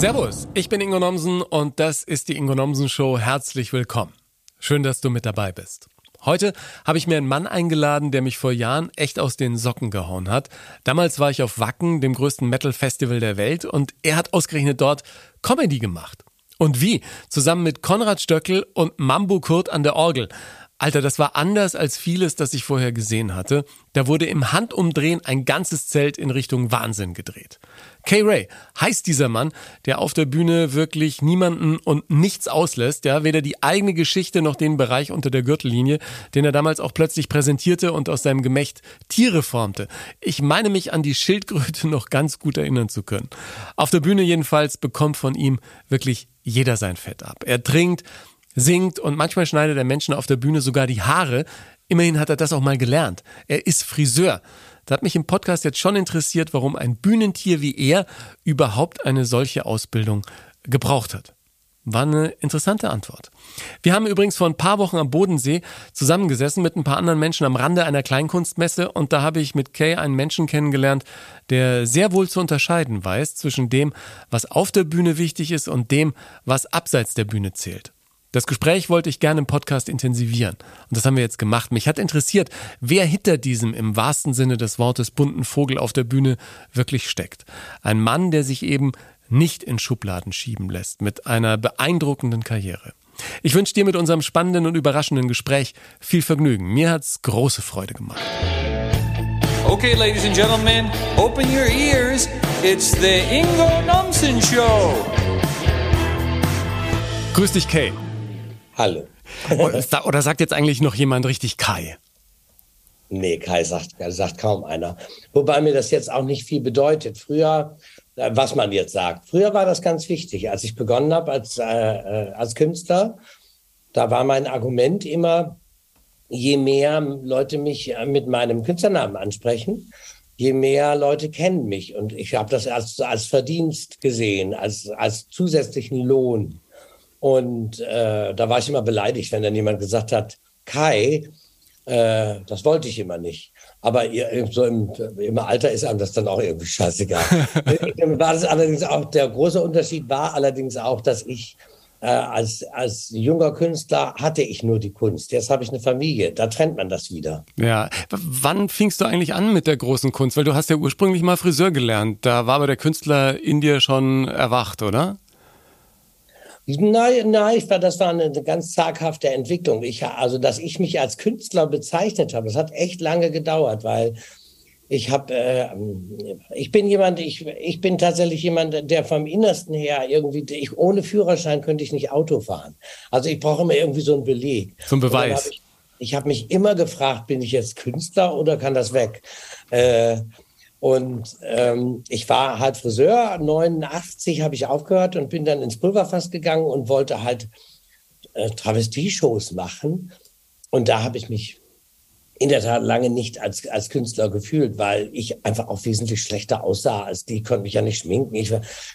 Servus, ich bin Ingo Nomsen und das ist die Ingo Nomsen Show. Herzlich willkommen. Schön, dass du mit dabei bist. Heute habe ich mir einen Mann eingeladen, der mich vor Jahren echt aus den Socken gehauen hat. Damals war ich auf Wacken, dem größten Metal-Festival der Welt, und er hat ausgerechnet dort Comedy gemacht. Und wie? Zusammen mit Konrad Stöckel und Mambo Kurt an der Orgel. Alter, das war anders als vieles, das ich vorher gesehen hatte. Da wurde im Handumdrehen ein ganzes Zelt in Richtung Wahnsinn gedreht. Kay Ray heißt dieser Mann, der auf der Bühne wirklich niemanden und nichts auslässt, ja, weder die eigene Geschichte noch den Bereich unter der Gürtellinie, den er damals auch plötzlich präsentierte und aus seinem Gemächt Tiere formte. Ich meine mich an die Schildkröte noch ganz gut erinnern zu können. Auf der Bühne jedenfalls bekommt von ihm wirklich jeder sein Fett ab. Er trinkt, singt und manchmal schneidet der Menschen auf der Bühne sogar die Haare. Immerhin hat er das auch mal gelernt. Er ist Friseur. Da hat mich im Podcast jetzt schon interessiert, warum ein Bühnentier wie er überhaupt eine solche Ausbildung gebraucht hat. War eine interessante Antwort. Wir haben übrigens vor ein paar Wochen am Bodensee zusammengesessen mit ein paar anderen Menschen am Rande einer Kleinkunstmesse und da habe ich mit Kay einen Menschen kennengelernt, der sehr wohl zu unterscheiden weiß zwischen dem, was auf der Bühne wichtig ist und dem, was abseits der Bühne zählt. Das Gespräch wollte ich gerne im Podcast intensivieren. Und das haben wir jetzt gemacht. Mich hat interessiert, wer hinter diesem im wahrsten Sinne des Wortes bunten Vogel auf der Bühne wirklich steckt. Ein Mann, der sich eben nicht in Schubladen schieben lässt, mit einer beeindruckenden Karriere. Ich wünsche dir mit unserem spannenden und überraschenden Gespräch viel Vergnügen. Mir hat's große Freude gemacht. Okay, ladies and gentlemen, open your ears. It's the Ingo Nomsen Show. Grüß dich, Kay. Hallo. Oder sagt jetzt eigentlich noch jemand richtig Kai? Nee, Kai sagt, sagt kaum einer. Wobei mir das jetzt auch nicht viel bedeutet. Früher, äh, was man jetzt sagt, früher war das ganz wichtig. Als ich begonnen habe als, äh, äh, als Künstler, da war mein Argument immer, je mehr Leute mich äh, mit meinem Künstlernamen ansprechen, je mehr Leute kennen mich. Und ich habe das als, als Verdienst gesehen, als, als zusätzlichen Lohn. Und äh, da war ich immer beleidigt, wenn dann jemand gesagt hat, Kai, äh, das wollte ich immer nicht. Aber ihr, so im, im, Alter ist einem das dann auch irgendwie scheißegal. war das allerdings auch, der große Unterschied war allerdings auch, dass ich äh, als, als junger Künstler hatte ich nur die Kunst. Jetzt habe ich eine Familie. Da trennt man das wieder. Ja. Wann fingst du eigentlich an mit der großen Kunst? Weil du hast ja ursprünglich mal Friseur gelernt. Da war aber der Künstler in dir schon erwacht, oder? Nein, nein, das war eine ganz zaghafte Entwicklung. Ich, also, dass ich mich als Künstler bezeichnet habe, das hat echt lange gedauert, weil ich habe, äh, ich bin jemand, ich, ich bin tatsächlich jemand, der vom Innersten her irgendwie, ich, ohne Führerschein könnte ich nicht Auto fahren. Also ich brauche immer irgendwie so einen Beleg. Zum Beweis. Hab ich, ich habe mich immer gefragt, bin ich jetzt Künstler oder kann das weg? Äh, und ähm, ich war halt Friseur, 89 habe ich aufgehört und bin dann ins Pulverfass gegangen und wollte halt äh, Travestie-Shows machen. Und da habe ich mich in der Tat lange nicht als, als Künstler gefühlt, weil ich einfach auch wesentlich schlechter aussah als die, konnte mich ja nicht schminken. Ich,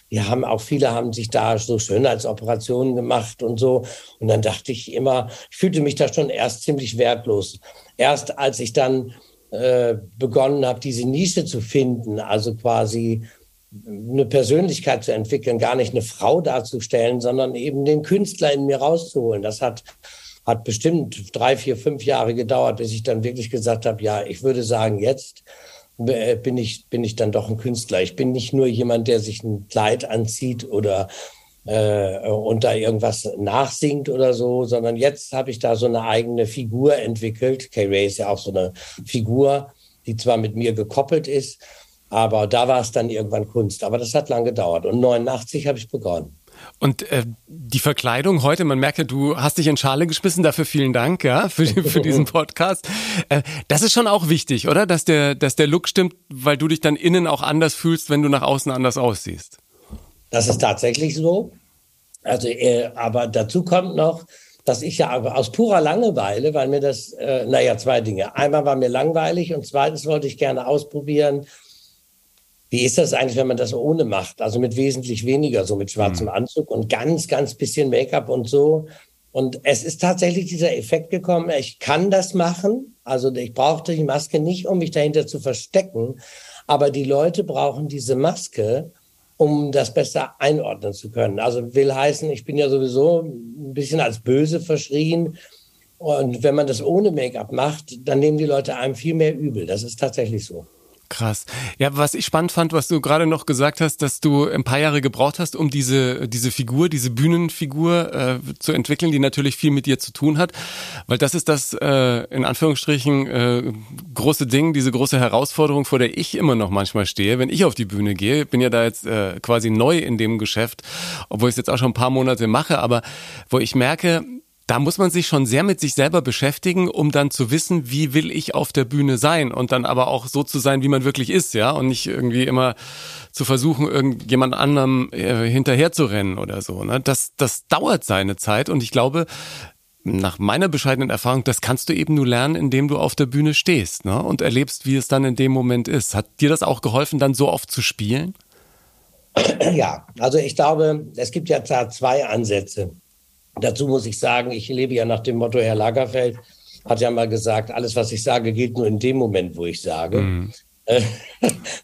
wir haben auch viele haben sich da so Schönheitsoperationen gemacht und so. Und dann dachte ich immer, ich fühlte mich da schon erst ziemlich wertlos. Erst als ich dann äh, begonnen habe, diese Nische zu finden, also quasi eine Persönlichkeit zu entwickeln, gar nicht eine Frau darzustellen, sondern eben den Künstler in mir rauszuholen. Das hat, hat bestimmt drei, vier, fünf Jahre gedauert, bis ich dann wirklich gesagt habe, ja, ich würde sagen, jetzt bin ich, bin ich dann doch ein Künstler. Ich bin nicht nur jemand, der sich ein Kleid anzieht oder äh, und da irgendwas nachsingt oder so, sondern jetzt habe ich da so eine eigene Figur entwickelt. K-Ray ist ja auch so eine Figur, die zwar mit mir gekoppelt ist, aber da war es dann irgendwann Kunst. Aber das hat lange gedauert. Und 89 habe ich begonnen. Und äh, die Verkleidung heute, man merkt ja, du hast dich in Schale geschmissen, dafür vielen Dank, ja, für, für diesen Podcast. Äh, das ist schon auch wichtig, oder? Dass der, dass der Look stimmt, weil du dich dann innen auch anders fühlst, wenn du nach außen anders aussiehst. Das ist tatsächlich so. Also, äh, aber dazu kommt noch, dass ich ja aus purer Langeweile, weil mir das, äh, naja, zwei Dinge. Einmal war mir langweilig und zweitens wollte ich gerne ausprobieren, wie ist das eigentlich, wenn man das ohne macht? Also mit wesentlich weniger, so mit schwarzem mhm. Anzug und ganz, ganz bisschen Make-up und so. Und es ist tatsächlich dieser Effekt gekommen, ich kann das machen. Also ich brauchte die Maske nicht, um mich dahinter zu verstecken. Aber die Leute brauchen diese Maske, um das besser einordnen zu können. Also will heißen, ich bin ja sowieso ein bisschen als böse verschrien. Und wenn man das ohne Make-up macht, dann nehmen die Leute einem viel mehr übel. Das ist tatsächlich so. Krass. Ja, was ich spannend fand, was du gerade noch gesagt hast, dass du ein paar Jahre gebraucht hast, um diese, diese Figur, diese Bühnenfigur äh, zu entwickeln, die natürlich viel mit dir zu tun hat. Weil das ist das, äh, in Anführungsstrichen, äh, große Ding, diese große Herausforderung, vor der ich immer noch manchmal stehe, wenn ich auf die Bühne gehe. Bin ja da jetzt äh, quasi neu in dem Geschäft, obwohl ich es jetzt auch schon ein paar Monate mache, aber wo ich merke, da muss man sich schon sehr mit sich selber beschäftigen, um dann zu wissen, wie will ich auf der Bühne sein und dann aber auch so zu sein, wie man wirklich ist, ja, und nicht irgendwie immer zu versuchen, irgendjemand anderem äh, hinterher zu rennen oder so. Ne? Das, das dauert seine Zeit und ich glaube, nach meiner bescheidenen Erfahrung, das kannst du eben nur lernen, indem du auf der Bühne stehst ne? und erlebst, wie es dann in dem Moment ist. Hat dir das auch geholfen, dann so oft zu spielen? Ja, also ich glaube, es gibt ja da zwei Ansätze. Dazu muss ich sagen, ich lebe ja nach dem Motto, Herr Lagerfeld hat ja mal gesagt, alles, was ich sage, gilt nur in dem Moment, wo ich sage. Mhm.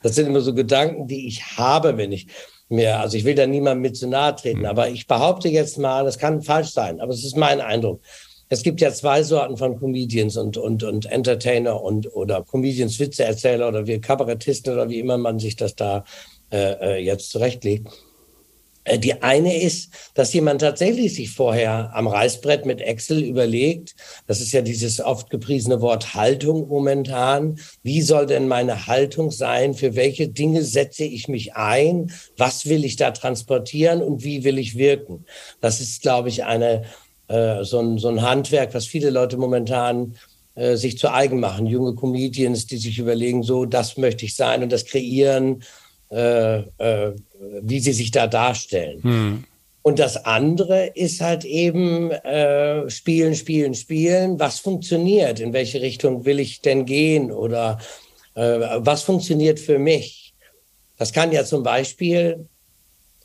Das sind immer so Gedanken, die ich habe, wenn ich mir, also ich will da niemandem mit zu nahe treten, mhm. aber ich behaupte jetzt mal, das kann falsch sein, aber es ist mein Eindruck. Es gibt ja zwei Sorten von Comedians und, und, und Entertainer und oder Comedians, Witzeerzähler oder wie Kabarettisten oder wie immer man sich das da äh, äh jetzt zurechtlegt. Äh, die eine ist, dass jemand tatsächlich sich vorher am Reißbrett mit Excel überlegt, das ist ja dieses oft gepriesene Wort Haltung momentan, wie soll denn meine Haltung sein, für welche Dinge setze ich mich ein, was will ich da transportieren und wie will ich wirken. Das ist, glaube ich, eine, äh, so, ein, so ein Handwerk, was viele Leute momentan äh, sich zu eigen machen. Junge Comedians, die sich überlegen, so, das möchte ich sein und das kreieren äh, äh, wie sie sich da darstellen. Hm. Und das andere ist halt eben äh, spielen, spielen, spielen. Was funktioniert? In welche Richtung will ich denn gehen? Oder äh, was funktioniert für mich? Das kann ja zum Beispiel,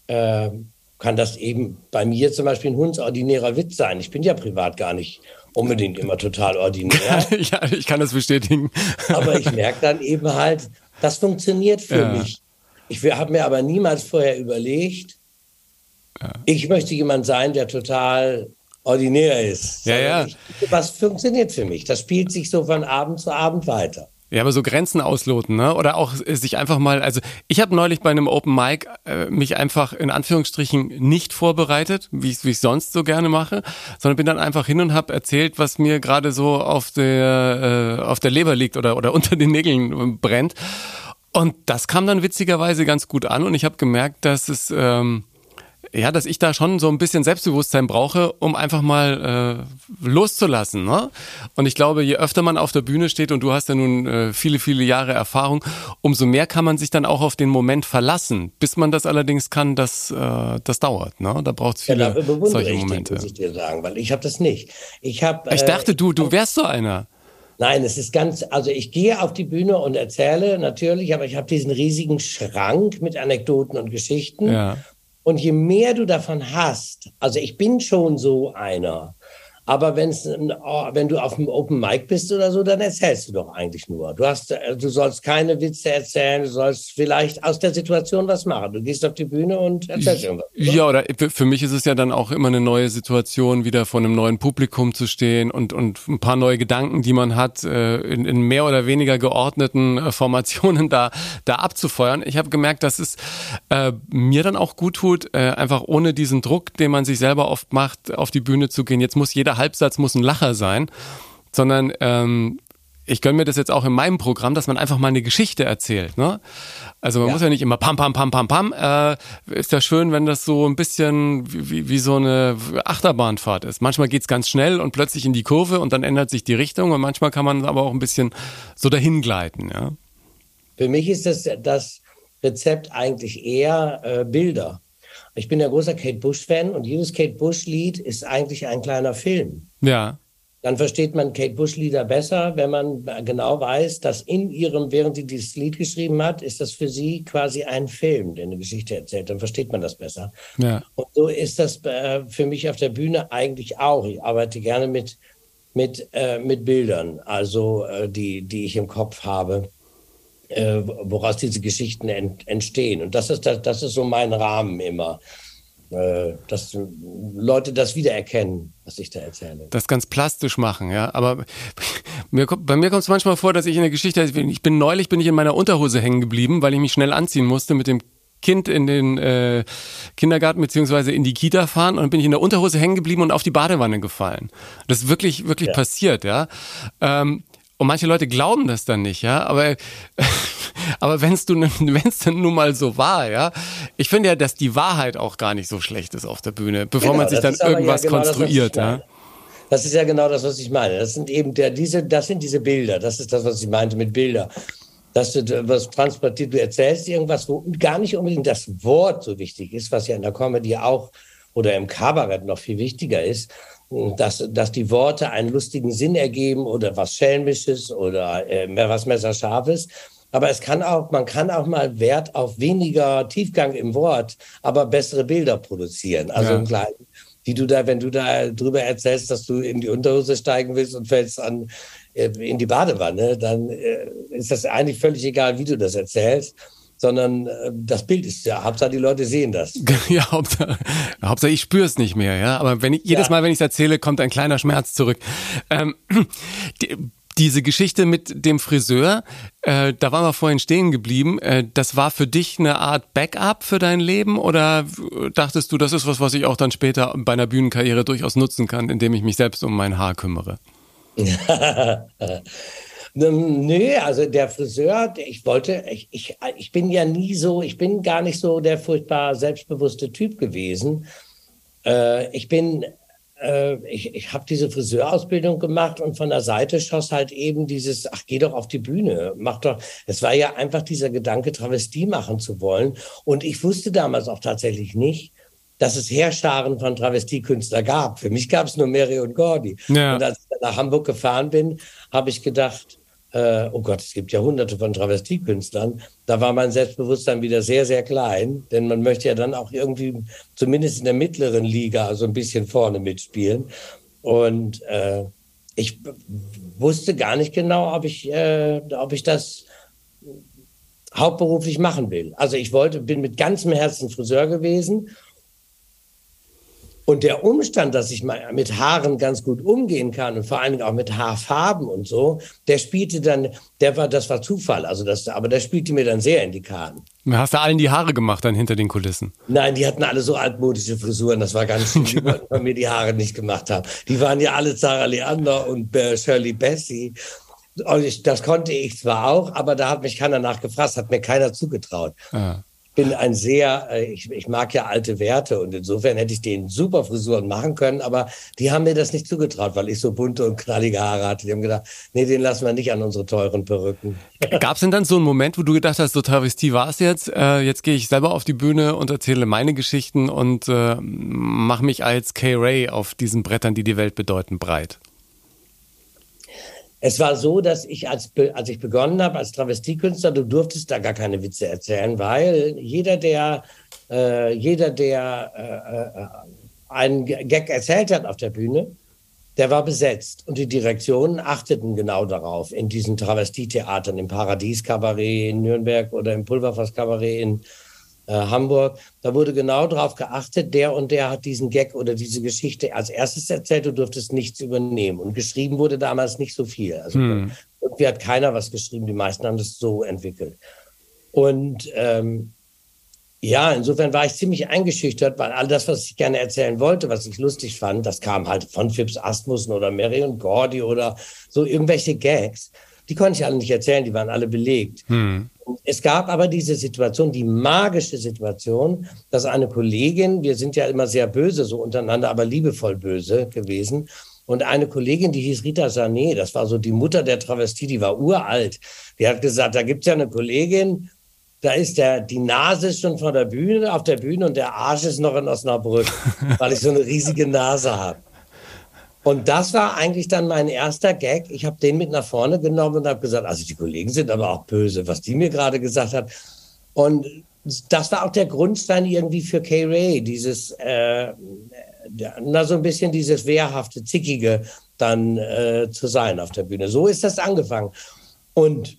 äh, kann das eben bei mir zum Beispiel ein hundsordinärer Witz sein. Ich bin ja privat gar nicht unbedingt immer total ordinär. ja, ich kann das bestätigen. Aber ich merke dann eben halt, das funktioniert für ja. mich. Ich habe mir aber niemals vorher überlegt, ja. ich möchte jemand sein, der total ordinär ist. Ja, ja. Ich, was funktioniert für mich? Das spielt sich so von Abend zu Abend weiter. Ja, aber so Grenzen ausloten, ne? Oder auch sich einfach mal, also ich habe neulich bei einem Open Mic äh, mich einfach in Anführungsstrichen nicht vorbereitet, wie ich es sonst so gerne mache, sondern bin dann einfach hin und habe erzählt, was mir gerade so auf der äh, auf der Leber liegt oder oder unter den Nägeln brennt. Und das kam dann witzigerweise ganz gut an und ich habe gemerkt, dass es ähm, ja, dass ich da schon so ein bisschen Selbstbewusstsein brauche, um einfach mal äh, loszulassen. Ne? Und ich glaube, je öfter man auf der Bühne steht und du hast ja nun äh, viele, viele Jahre Erfahrung, umso mehr kann man sich dann auch auf den Moment verlassen. Bis man das allerdings kann, das, äh, das dauert. Ne? Da braucht es viele ja, solche Momente. Ich, muss ich dir sagen, weil ich habe das nicht. Ich, hab, ich dachte, du, du wärst so einer. Nein, es ist ganz, also ich gehe auf die Bühne und erzähle natürlich, aber ich habe diesen riesigen Schrank mit Anekdoten und Geschichten. Ja. Und je mehr du davon hast, also ich bin schon so einer, aber wenn's, oh, wenn du auf dem Open Mic bist oder so, dann erzählst du doch eigentlich nur. Du, hast, äh, du sollst keine Witze erzählen, du sollst vielleicht aus der Situation was machen. Du gehst auf die Bühne und erzählst irgendwas. Oder? Ja, oder für mich ist es ja dann auch immer eine neue Situation, wieder vor einem neuen Publikum zu stehen und, und ein paar neue Gedanken, die man hat, äh, in, in mehr oder weniger geordneten äh, Formationen da, da abzufeuern. Ich habe gemerkt, dass es äh, mir dann auch gut tut, äh, einfach ohne diesen Druck, den man sich selber oft macht, auf die Bühne zu gehen. Jetzt muss jeder Halbsatz muss ein Lacher sein, sondern ähm, ich gönne mir das jetzt auch in meinem Programm, dass man einfach mal eine Geschichte erzählt. Ne? Also man ja. muss ja nicht immer pam, pam, pam, pam, pam. Äh, ist ja schön, wenn das so ein bisschen wie, wie so eine Achterbahnfahrt ist. Manchmal geht's ganz schnell und plötzlich in die Kurve und dann ändert sich die Richtung und manchmal kann man aber auch ein bisschen so dahin gleiten. Ja? Für mich ist das, das Rezept eigentlich eher äh, Bilder. Ich bin ja großer Kate Bush-Fan und jedes Kate Bush-Lied ist eigentlich ein kleiner Film. Ja. Dann versteht man Kate Bush-Lieder besser, wenn man genau weiß, dass in ihrem, während sie dieses Lied geschrieben hat, ist das für sie quasi ein Film, der eine Geschichte erzählt. Dann versteht man das besser. Ja. Und so ist das äh, für mich auf der Bühne eigentlich auch. Ich arbeite gerne mit, mit, äh, mit Bildern, also äh, die, die ich im Kopf habe. Äh, woraus diese Geschichten ent, entstehen. Und das ist, das, das ist so mein Rahmen immer. Äh, dass Leute das wiedererkennen, was ich da erzähle. Das ganz plastisch machen, ja. Aber mir, bei mir kommt es manchmal vor, dass ich in der Geschichte, ich bin neulich bin ich in meiner Unterhose hängen geblieben, weil ich mich schnell anziehen musste mit dem Kind in den äh, Kindergarten beziehungsweise in die Kita fahren und bin ich in der Unterhose hängen geblieben und auf die Badewanne gefallen. Das ist wirklich, wirklich ja. passiert, ja. Ähm, und manche Leute glauben das dann nicht, ja. Aber aber wenn es dann nun mal so war, ja. Ich finde ja, dass die Wahrheit auch gar nicht so schlecht ist auf der Bühne, bevor genau, man sich dann irgendwas ja genau konstruiert, das, ja. Das ist ja genau das, was ich meine. Das sind eben der, diese, das sind diese Bilder. Das ist das, was ich meinte mit Bilder dass du was transportiert, du erzählst irgendwas, wo gar nicht unbedingt das Wort so wichtig ist, was ja in der Comedy auch oder im Kabarett noch viel wichtiger ist, dass, dass die Worte einen lustigen Sinn ergeben oder was Schelmisches oder äh, was Messerscharfes. Aber es kann auch, man kann auch mal Wert auf weniger Tiefgang im Wort, aber bessere Bilder produzieren. Also ja. im Kleinen die du da, wenn du da drüber erzählst, dass du in die Unterhose steigen willst und fällst an, äh, in die Badewanne, dann äh, ist das eigentlich völlig egal, wie du das erzählst sondern äh, das Bild ist ja, Hauptsache die Leute sehen das. Ja, Hauptsache, Hauptsache ich spüre es nicht mehr, ja. Aber wenn ich, jedes ja. Mal, wenn ich es erzähle, kommt ein kleiner Schmerz zurück. Ähm, die, diese Geschichte mit dem Friseur, äh, da waren wir vorhin stehen geblieben. Äh, das war für dich eine Art Backup für dein Leben oder dachtest du, das ist was, was ich auch dann später bei einer Bühnenkarriere durchaus nutzen kann, indem ich mich selbst um mein Haar kümmere? Nö, also der Friseur, ich wollte, ich, ich, ich bin ja nie so, ich bin gar nicht so der furchtbar selbstbewusste Typ gewesen. Äh, ich bin, äh, ich, ich habe diese Friseurausbildung gemacht und von der Seite schoss halt eben dieses, ach, geh doch auf die Bühne, mach doch. Es war ja einfach dieser Gedanke, Travestie machen zu wollen. Und ich wusste damals auch tatsächlich nicht, dass es Heerscharen von Travestiekünstlern gab. Für mich gab es nur Mary und Gordy. Ja. Und als ich nach Hamburg gefahren bin, habe ich gedacht, äh, oh Gott, es gibt ja hunderte von Travestiekünstlern. Da war mein Selbstbewusstsein wieder sehr, sehr klein, denn man möchte ja dann auch irgendwie zumindest in der mittleren Liga so ein bisschen vorne mitspielen. Und äh, ich wusste gar nicht genau, ob ich, äh, ob ich das hauptberuflich machen will. Also ich wollte, bin mit ganzem Herzen Friseur gewesen und der Umstand, dass ich mal mit Haaren ganz gut umgehen kann und vor allen Dingen auch mit Haarfarben und so, der spielte dann, der war, das war Zufall, also das, aber der spielte mir dann sehr in die Karten. Hast du allen die Haare gemacht dann hinter den Kulissen? Nein, die hatten alle so altmodische Frisuren, das war ganz schön, wollten mir die Haare nicht gemacht haben. Die waren ja alle Sarah Leander und Shirley Bessie. Und ich, das konnte ich zwar auch, aber da hat mich keiner nachgefragt, hat mir keiner zugetraut. Ah bin ein sehr, äh, ich, ich mag ja alte Werte und insofern hätte ich denen super Frisuren machen können, aber die haben mir das nicht zugetraut, weil ich so bunte und knallige Haare hatte. Die haben gedacht, nee, den lassen wir nicht an unsere teuren Perücken. Gab es denn dann so einen Moment, wo du gedacht hast, so Travestie war es jetzt, äh, jetzt gehe ich selber auf die Bühne und erzähle meine Geschichten und äh, mache mich als K-Ray auf diesen Brettern, die die Welt bedeuten, breit? Es war so, dass ich, als, als ich begonnen habe als Travestiekünstler, du durftest da gar keine Witze erzählen, weil jeder, der, äh, jeder, der äh, äh, einen Gag erzählt hat auf der Bühne, der war besetzt. Und die Direktionen achteten genau darauf in diesen Travestietheatern, im Paradies-Kabarett in Nürnberg oder im Pulverfass-Kabarett in äh, Hamburg. Da wurde genau darauf geachtet, der und der hat diesen Gag oder diese Geschichte als erstes erzählt, du durftest nichts übernehmen. Und geschrieben wurde damals nicht so viel. Also hm. irgendwie hat keiner was geschrieben, die meisten haben das so entwickelt. Und ähm, ja, insofern war ich ziemlich eingeschüchtert, weil all das, was ich gerne erzählen wollte, was ich lustig fand, das kam halt von Phipps Asmussen oder Mary und Gordy oder so irgendwelche Gags. Die konnte ich alle nicht erzählen, die waren alle belegt. Hm. Es gab aber diese Situation, die magische Situation, dass eine Kollegin, wir sind ja immer sehr böse so untereinander, aber liebevoll böse gewesen. Und eine Kollegin, die hieß Rita Sané, das war so die Mutter der Travestie, die war uralt. Die hat gesagt, da gibt's ja eine Kollegin, da ist der, die Nase ist schon vor der Bühne, auf der Bühne und der Arsch ist noch in Osnabrück, weil ich so eine riesige Nase habe. Und das war eigentlich dann mein erster Gag. Ich habe den mit nach vorne genommen und habe gesagt, also die Kollegen sind aber auch böse, was die mir gerade gesagt hat. Und das war auch der Grundstein irgendwie für Kay Ray, dieses, äh, na so ein bisschen dieses wehrhafte, zickige dann äh, zu sein auf der Bühne. So ist das angefangen. Und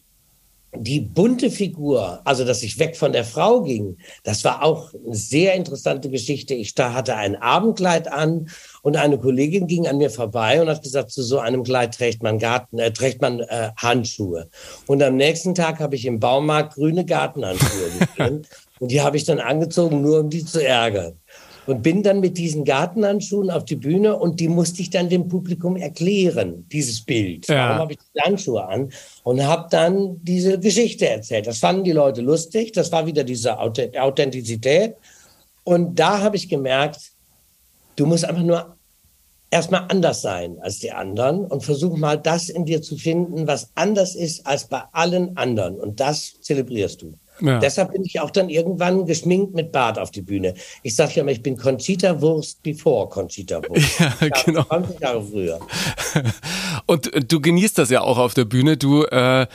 die bunte Figur, also dass ich weg von der Frau ging, das war auch eine sehr interessante Geschichte. Ich da hatte ein Abendkleid an und eine Kollegin ging an mir vorbei und hat gesagt, zu so einem Kleid trägt man Garten, äh, trägt man äh, Handschuhe. Und am nächsten Tag habe ich im Baumarkt grüne Gartenhandschuhe gesehen und die habe ich dann angezogen, nur um die zu ärgern und bin dann mit diesen Gartenhandschuhen auf die Bühne und die musste ich dann dem Publikum erklären, dieses Bild. Ja. Warum habe ich die Handschuhe an? Und habe dann diese Geschichte erzählt. Das fanden die Leute lustig. Das war wieder diese Authentizität. Und da habe ich gemerkt, du musst einfach nur erstmal anders sein als die anderen und versuch mal das in dir zu finden, was anders ist als bei allen anderen. Und das zelebrierst du. Ja. Deshalb bin ich auch dann irgendwann geschminkt mit Bart auf die Bühne. Ich sage ja immer, ich bin Conchita Wurst bevor Conchita Wurst. Ja, genau. 20 Jahre früher. Und äh, du genießt das ja auch auf der Bühne. Du äh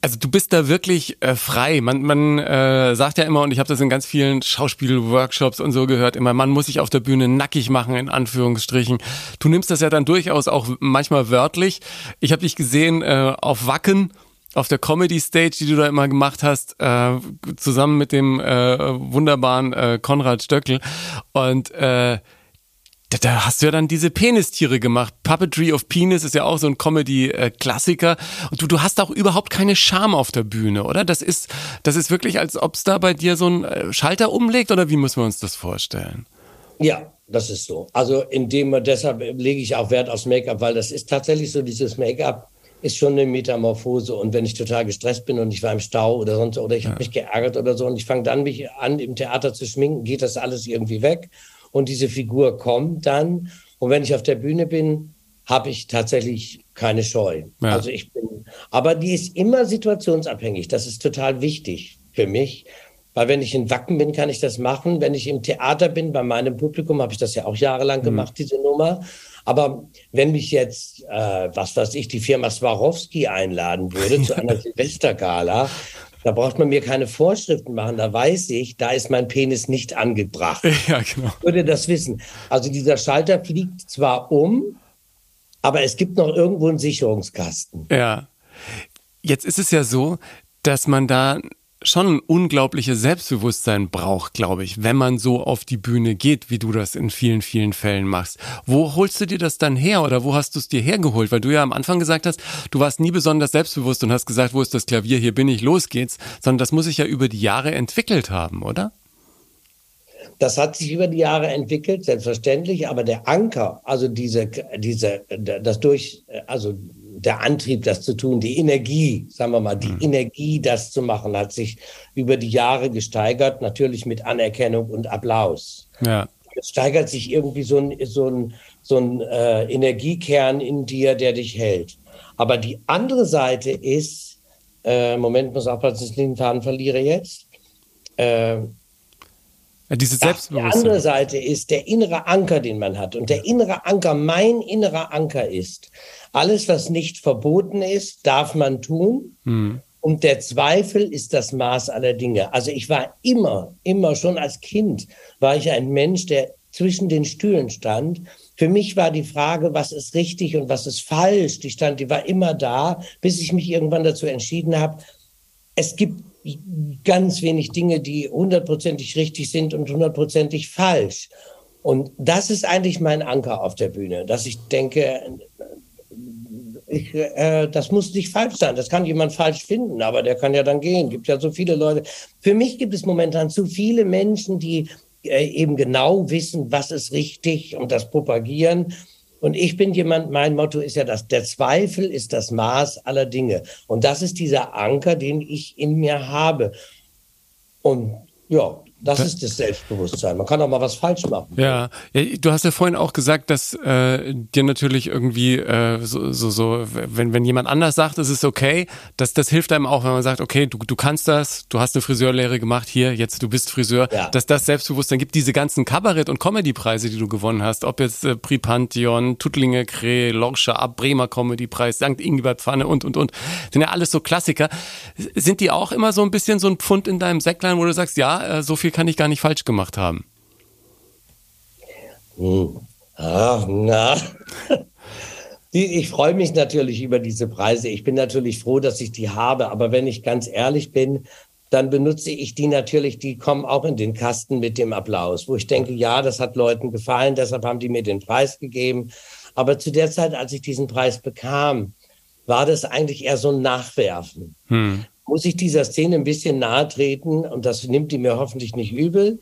also du bist da wirklich äh, frei. Man, man äh, sagt ja immer, und ich habe das in ganz vielen Schauspielworkshops und so gehört, immer, man muss sich auf der Bühne nackig machen, in Anführungsstrichen. Du nimmst das ja dann durchaus auch manchmal wörtlich. Ich habe dich gesehen äh, auf Wacken auf der Comedy Stage, die du da immer gemacht hast, äh, zusammen mit dem äh, wunderbaren äh, Konrad Stöckel. Und äh, da, da hast du ja dann diese Penistiere gemacht. Puppetry of Penis ist ja auch so ein Comedy-Klassiker. Und du, du hast auch überhaupt keine Scham auf der Bühne, oder? Das ist, das ist wirklich, als ob es da bei dir so ein äh, Schalter umlegt, oder wie müssen wir uns das vorstellen? Ja, das ist so. Also indem deshalb lege ich auch Wert aufs Make-up, weil das ist tatsächlich so dieses Make-up ist schon eine Metamorphose. Und wenn ich total gestresst bin und ich war im Stau oder sonst, oder ich ja. habe mich geärgert oder so und ich fange dann mich an, im Theater zu schminken, geht das alles irgendwie weg. Und diese Figur kommt dann. Und wenn ich auf der Bühne bin, habe ich tatsächlich keine Scheu. Ja. Also ich bin, aber die ist immer situationsabhängig. Das ist total wichtig für mich. Weil wenn ich in Wacken bin, kann ich das machen. Wenn ich im Theater bin, bei meinem Publikum, habe ich das ja auch jahrelang mhm. gemacht, diese Nummer. Aber wenn mich jetzt, äh, was weiß ich, die Firma Swarovski einladen würde zu einer Silvestergala, da braucht man mir keine Vorschriften machen. Da weiß ich, da ist mein Penis nicht angebracht. Ja, genau. Ich würde das wissen. Also dieser Schalter fliegt zwar um, aber es gibt noch irgendwo einen Sicherungskasten. Ja. Jetzt ist es ja so, dass man da schon ein unglaubliches Selbstbewusstsein braucht, glaube ich, wenn man so auf die Bühne geht, wie du das in vielen, vielen Fällen machst. Wo holst du dir das dann her oder wo hast du es dir hergeholt? Weil du ja am Anfang gesagt hast, du warst nie besonders selbstbewusst und hast gesagt, wo ist das Klavier, hier bin ich, los geht's, sondern das muss sich ja über die Jahre entwickelt haben, oder? Das hat sich über die Jahre entwickelt, selbstverständlich, aber der Anker, also diese, diese, das durch, also der Antrieb, das zu tun, die Energie, sagen wir mal, die mhm. Energie, das zu machen, hat sich über die Jahre gesteigert, natürlich mit Anerkennung und Applaus. Ja. Es steigert sich irgendwie so ein, so ein, so ein äh, Energiekern in dir, der dich hält. Aber die andere Seite ist, äh, Moment, muss aufpassen, dass ich den Faden verliere jetzt. Äh, ja, diese Selbstbewusstsein. Die andere Seite ist der innere Anker, den man hat. Und der innere Anker, mein innerer Anker ist, alles, was nicht verboten ist, darf man tun. Hm. Und der Zweifel ist das Maß aller Dinge. Also ich war immer, immer schon als Kind, war ich ein Mensch, der zwischen den Stühlen stand. Für mich war die Frage, was ist richtig und was ist falsch, die stand, die war immer da, bis ich mich irgendwann dazu entschieden habe, es gibt ganz wenig Dinge, die hundertprozentig richtig sind und hundertprozentig falsch. Und das ist eigentlich mein Anker auf der Bühne, dass ich denke, ich, äh, das muss nicht falsch sein. Das kann jemand falsch finden, aber der kann ja dann gehen. Gibt ja so viele Leute. Für mich gibt es momentan zu viele Menschen, die äh, eben genau wissen, was ist richtig und das propagieren. Und ich bin jemand, mein Motto ist ja das, der Zweifel ist das Maß aller Dinge. Und das ist dieser Anker, den ich in mir habe. Und ja, das ist das Selbstbewusstsein. Man kann auch mal was falsch machen. Ja, du hast ja vorhin auch gesagt, dass äh, dir natürlich irgendwie äh, so, so, so, wenn, wenn jemand anders sagt, es ist okay, das, das hilft einem auch, wenn man sagt, okay, du, du kannst das, du hast eine Friseurlehre gemacht, hier, jetzt du bist Friseur, ja. dass das Selbstbewusstsein gibt, diese ganzen Kabarett- und Comedy-Preise, die du gewonnen hast, ob jetzt äh, Prix Pantheon, Tuttlinge Kreh, Lorscher Ab, Bremer Comedy-Preis, St. Ingibert Pfanne und, und, und, sind ja alles so Klassiker. Sind die auch immer so ein bisschen so ein Pfund in deinem Säcklein, wo du sagst, ja, äh, so viel viel kann ich gar nicht falsch gemacht haben. Hm. Ach, na. Ich freue mich natürlich über diese Preise. Ich bin natürlich froh, dass ich die habe. Aber wenn ich ganz ehrlich bin, dann benutze ich die natürlich, die kommen auch in den Kasten mit dem Applaus, wo ich denke, ja, das hat Leuten gefallen, deshalb haben die mir den Preis gegeben. Aber zu der Zeit, als ich diesen Preis bekam, war das eigentlich eher so ein Nachwerfen. Hm. Muss ich dieser Szene ein bisschen nahe treten und das nimmt die mir hoffentlich nicht übel.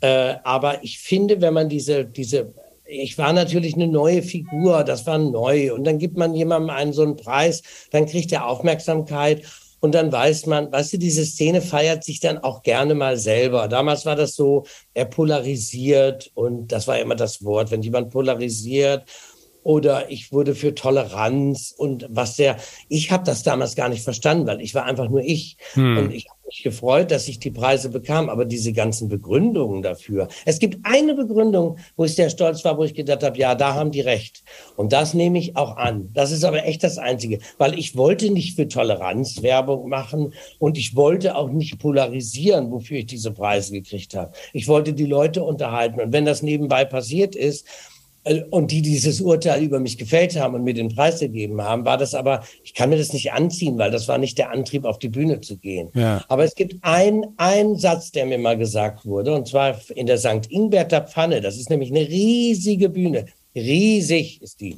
Äh, aber ich finde, wenn man diese, diese ich war natürlich eine neue Figur, das war neu. Und dann gibt man jemandem einen so einen Preis, dann kriegt er Aufmerksamkeit. Und dann weiß man, weißt du, diese Szene feiert sich dann auch gerne mal selber. Damals war das so, er polarisiert und das war immer das Wort, wenn jemand polarisiert oder ich wurde für Toleranz und was der, ich habe das damals gar nicht verstanden, weil ich war einfach nur ich hm. und ich habe mich gefreut, dass ich die Preise bekam, aber diese ganzen Begründungen dafür. Es gibt eine Begründung, wo ich sehr stolz war, wo ich gedacht habe, ja, da haben die recht und das nehme ich auch an. Das ist aber echt das Einzige, weil ich wollte nicht für Toleranz Werbung machen und ich wollte auch nicht polarisieren, wofür ich diese Preise gekriegt habe. Ich wollte die Leute unterhalten und wenn das nebenbei passiert ist, und die dieses Urteil über mich gefällt haben und mir den Preis gegeben haben, war das aber, ich kann mir das nicht anziehen, weil das war nicht der Antrieb, auf die Bühne zu gehen. Ja. Aber es gibt ein, ein Satz, der mir mal gesagt wurde, und zwar in der St. Ingberter Pfanne. Das ist nämlich eine riesige Bühne. Riesig ist die.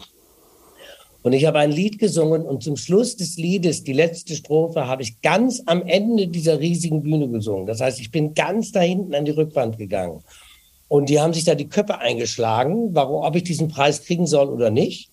Und ich habe ein Lied gesungen und zum Schluss des Liedes, die letzte Strophe, habe ich ganz am Ende dieser riesigen Bühne gesungen. Das heißt, ich bin ganz da hinten an die Rückwand gegangen. Und die haben sich da die Köpfe eingeschlagen, warum, ob ich diesen Preis kriegen soll oder nicht.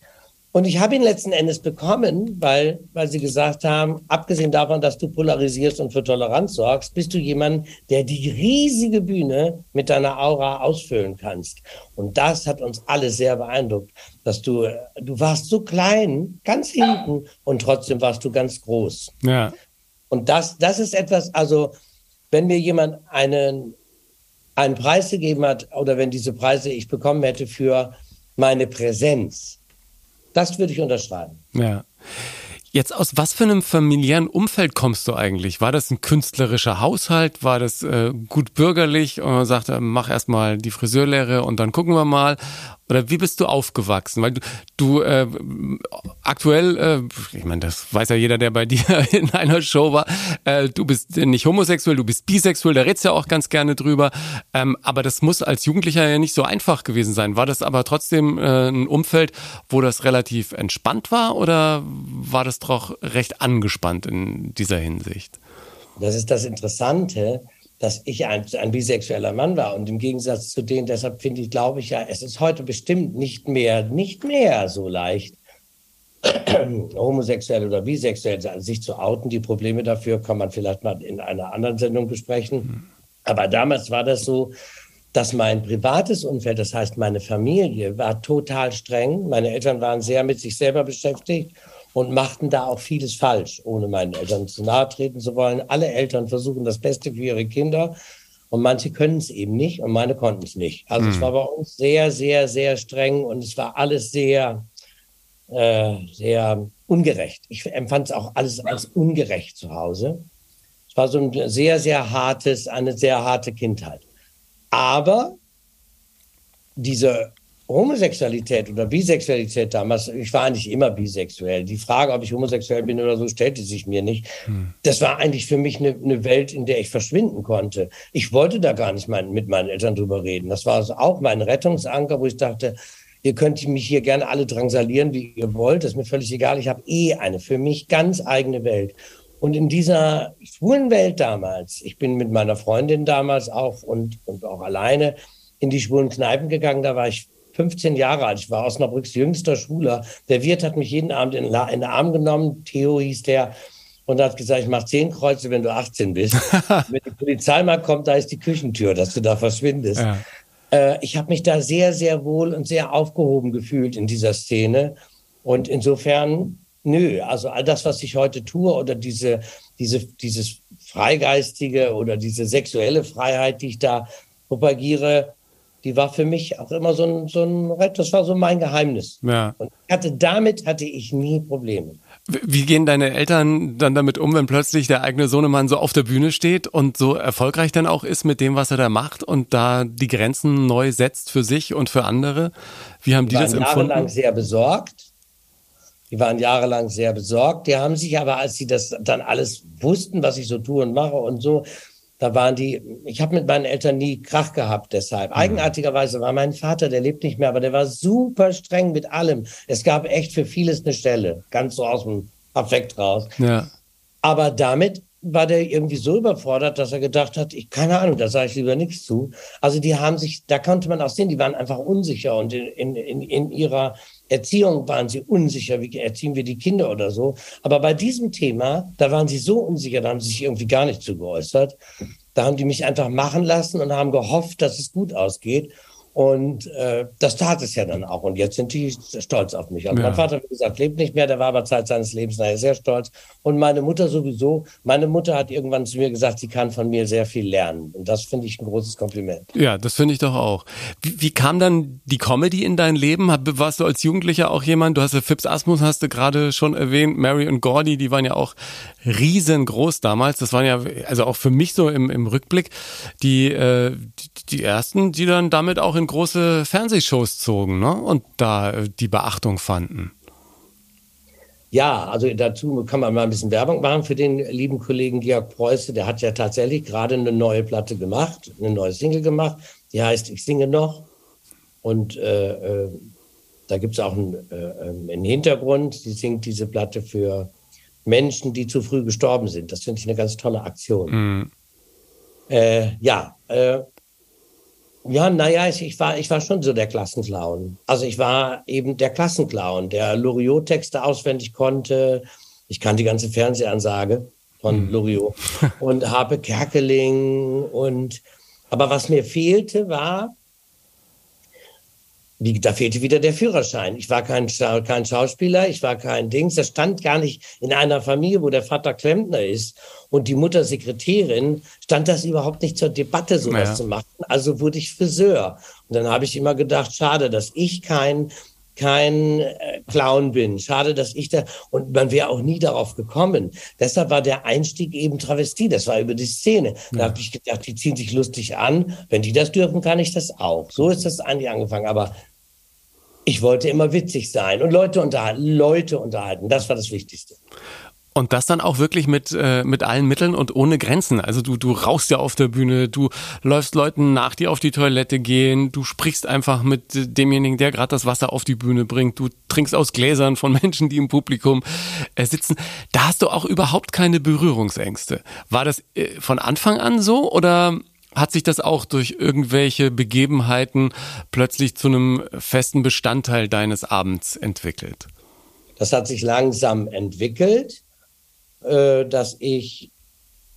Und ich habe ihn letzten Endes bekommen, weil, weil sie gesagt haben, abgesehen davon, dass du polarisierst und für Toleranz sorgst, bist du jemand, der die riesige Bühne mit deiner Aura ausfüllen kannst. Und das hat uns alle sehr beeindruckt, dass du, du warst so klein, ganz hinten, und trotzdem warst du ganz groß. Ja. Und das, das ist etwas, also, wenn mir jemand einen, einen Preis gegeben hat oder wenn diese Preise ich bekommen hätte für meine Präsenz, das würde ich unterschreiben. Ja. Jetzt aus was für einem familiären Umfeld kommst du eigentlich? War das ein künstlerischer Haushalt? War das äh, gut bürgerlich und man sagte, mach erstmal die Friseurlehre und dann gucken wir mal? Oder wie bist du aufgewachsen? Weil du, du äh, aktuell, äh, ich meine, das weiß ja jeder, der bei dir in einer Show war, äh, du bist nicht homosexuell, du bist bisexuell, da redest du ja auch ganz gerne drüber. Ähm, aber das muss als Jugendlicher ja nicht so einfach gewesen sein. War das aber trotzdem äh, ein Umfeld, wo das relativ entspannt war oder war das doch recht angespannt in dieser Hinsicht? Das ist das Interessante dass ich ein, ein bisexueller Mann war. Und im Gegensatz zu denen, deshalb finde ich, glaube ich ja, es ist heute bestimmt nicht mehr, nicht mehr so leicht, homosexuell oder bisexuell sich zu outen. Die Probleme dafür kann man vielleicht mal in einer anderen Sendung besprechen. Mhm. Aber damals war das so, dass mein privates Umfeld, das heißt meine Familie, war total streng. Meine Eltern waren sehr mit sich selber beschäftigt und machten da auch vieles falsch, ohne meinen Eltern zu nahe treten zu wollen. Alle Eltern versuchen das Beste für ihre Kinder und manche können es eben nicht und meine konnten es nicht. Also mhm. es war bei uns sehr, sehr, sehr streng und es war alles sehr, äh, sehr ungerecht. Ich empfand es auch alles als ungerecht zu Hause. Es war so ein sehr, sehr hartes, eine sehr harte Kindheit. Aber diese Homosexualität oder Bisexualität damals, ich war eigentlich immer bisexuell. Die Frage, ob ich homosexuell bin oder so, stellte sich mir nicht. Hm. Das war eigentlich für mich eine, eine, Welt, in der ich verschwinden konnte. Ich wollte da gar nicht mein, mit meinen Eltern drüber reden. Das war also auch mein Rettungsanker, wo ich dachte, ihr könnt mich hier gerne alle drangsalieren, wie ihr wollt. Das ist mir völlig egal. Ich habe eh eine für mich ganz eigene Welt. Und in dieser schwulen Welt damals, ich bin mit meiner Freundin damals auch und, und auch alleine in die schwulen Kneipen gegangen, da war ich 15 Jahre alt. Ich war Osnabrücks jüngster Schüler. Der Wirt hat mich jeden Abend in, in den Arm genommen. Theo hieß der. Und hat gesagt, ich mache zehn Kreuze, wenn du 18 bist. wenn die Polizei mal kommt, da ist die Küchentür, dass du da verschwindest. Ja. Äh, ich habe mich da sehr, sehr wohl und sehr aufgehoben gefühlt in dieser Szene. Und insofern, nö, also all das, was ich heute tue oder diese, diese, dieses Freigeistige oder diese sexuelle Freiheit, die ich da propagiere, die war für mich auch immer so ein, so ein das war so mein Geheimnis. Ja. Und hatte, damit hatte ich nie Probleme. Wie gehen deine Eltern dann damit um, wenn plötzlich der eigene Sohnemann so auf der Bühne steht und so erfolgreich dann auch ist mit dem, was er da macht und da die Grenzen neu setzt für sich und für andere? Wie haben die, die das empfunden? jahrelang sehr besorgt. Die waren jahrelang sehr besorgt. Die haben sich aber, als sie das dann alles wussten, was ich so tue und mache und so, da waren die, ich habe mit meinen Eltern nie Krach gehabt deshalb. Mhm. Eigenartigerweise war mein Vater, der lebt nicht mehr, aber der war super streng mit allem. Es gab echt für vieles eine Stelle, ganz so aus dem Affekt raus. Ja. Aber damit war der irgendwie so überfordert, dass er gedacht hat, ich keine Ahnung, da sage ich lieber nichts zu. Also die haben sich, da konnte man auch sehen, die waren einfach unsicher und in, in, in ihrer Erziehung waren sie unsicher, wie erziehen wir die Kinder oder so. Aber bei diesem Thema, da waren sie so unsicher, da haben sie sich irgendwie gar nicht zu geäußert. Da haben die mich einfach machen lassen und haben gehofft, dass es gut ausgeht. Und äh, das tat es ja dann auch. Und jetzt sind die stolz auf mich. Also ja. mein Vater, wie gesagt, lebt nicht mehr, der war aber Zeit seines Lebens nachher sehr stolz. Und meine Mutter sowieso. Meine Mutter hat irgendwann zu mir gesagt, sie kann von mir sehr viel lernen. Und das finde ich ein großes Kompliment. Ja, das finde ich doch auch. Wie, wie, kam dann die Comedy in dein Leben? Warst du als Jugendlicher auch jemand? Du hast ja Fips Asmus, hast du gerade schon erwähnt. Mary und Gordy, die waren ja auch riesengroß damals. Das waren ja, also auch für mich so im, im Rückblick, die, äh, die, die ersten, die dann damit auch in in große Fernsehshows zogen ne? und da äh, die Beachtung fanden. Ja, also dazu kann man mal ein bisschen Werbung machen für den lieben Kollegen Georg Preuße. Der hat ja tatsächlich gerade eine neue Platte gemacht, eine neue Single gemacht. Die heißt Ich singe noch. Und äh, äh, da gibt es auch einen, äh, einen Hintergrund. Sie singt diese Platte für Menschen, die zu früh gestorben sind. Das finde ich eine ganz tolle Aktion. Mhm. Äh, ja, äh, ja, naja, ich, war, ich war schon so der Klassenclown. Also ich war eben der Klassenclown, der Loriot-Texte auswendig konnte. Ich kannte die ganze Fernsehansage von mhm. Loriot und Harpe Kerkeling und aber was mir fehlte war wie, da fehlte wieder der Führerschein. Ich war kein, kein Schauspieler, ich war kein Dings. Das stand gar nicht in einer Familie, wo der Vater Klempner ist und die Mutter Sekretärin, stand das überhaupt nicht zur Debatte, sowas naja. zu machen. Also wurde ich Friseur. Und dann habe ich immer gedacht, schade, dass ich kein kein äh, Clown bin. Schade, dass ich da und man wäre auch nie darauf gekommen. Deshalb war der Einstieg eben Travestie. Das war über die Szene. Da ja. habe ich gedacht, die ziehen sich lustig an. Wenn die das dürfen, kann ich das auch. So ist das eigentlich angefangen. Aber ich wollte immer witzig sein und Leute unterhalten, Leute unterhalten. Das war das Wichtigste. Und das dann auch wirklich mit, äh, mit allen Mitteln und ohne Grenzen. Also du, du rauchst ja auf der Bühne, du läufst Leuten nach, die auf die Toilette gehen, du sprichst einfach mit demjenigen, der gerade das Wasser auf die Bühne bringt, du trinkst aus Gläsern von Menschen, die im Publikum äh, sitzen. Da hast du auch überhaupt keine Berührungsängste. War das äh, von Anfang an so oder hat sich das auch durch irgendwelche Begebenheiten plötzlich zu einem festen Bestandteil deines Abends entwickelt? Das hat sich langsam entwickelt, äh, dass ich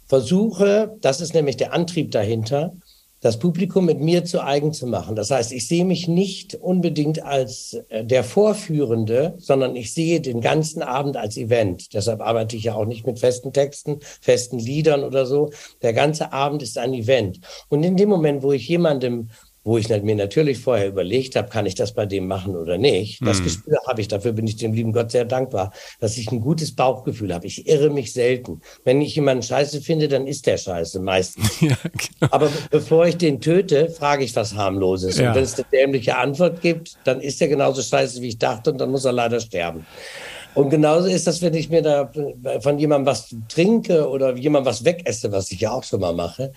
versuche, das ist nämlich der Antrieb dahinter, das Publikum mit mir zu eigen zu machen. Das heißt, ich sehe mich nicht unbedingt als äh, der Vorführende, sondern ich sehe den ganzen Abend als Event. Deshalb arbeite ich ja auch nicht mit festen Texten, festen Liedern oder so. Der ganze Abend ist ein Event. Und in dem Moment, wo ich jemandem wo ich mir natürlich vorher überlegt habe, kann ich das bei dem machen oder nicht. Das hm. Gespür habe ich, dafür bin ich dem lieben Gott sehr dankbar, dass ich ein gutes Bauchgefühl habe. Ich irre mich selten. Wenn ich jemanden scheiße finde, dann ist der scheiße, meistens. Ja, genau. Aber bevor ich den töte, frage ich was harmloses. Ja. Und wenn es eine dämliche Antwort gibt, dann ist er genauso scheiße, wie ich dachte, und dann muss er leider sterben. Und genauso ist das, wenn ich mir da von jemandem was trinke oder jemandem was wegesse, was ich ja auch schon mal mache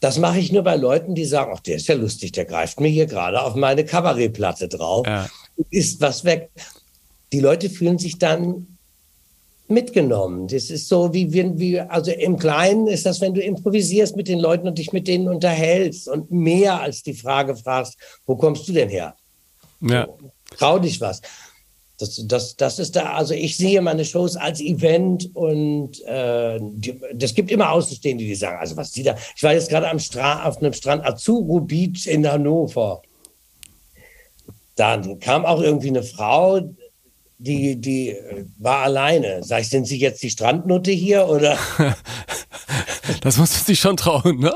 das mache ich nur bei Leuten, die sagen, ach, der ist ja lustig, der greift mir hier gerade auf meine Kabarettplatte drauf, ja. ist was weg. Die Leute fühlen sich dann mitgenommen. Das ist so wie, wie, also im Kleinen ist das, wenn du improvisierst mit den Leuten und dich mit denen unterhältst und mehr als die Frage fragst, wo kommst du denn her? Ja. Trau dich was. Das, das, das ist da, also ich sehe meine Shows als Event und äh, gibt immer Außenstehende, die sagen, also was die da, ich war jetzt gerade am Strand, auf einem Strand Azuro Beach in Hannover. Dann kam auch irgendwie eine Frau, die, die war alleine. Sag ich, sind Sie jetzt die Strandnutte hier oder? Das musst du sich schon trauen, ne?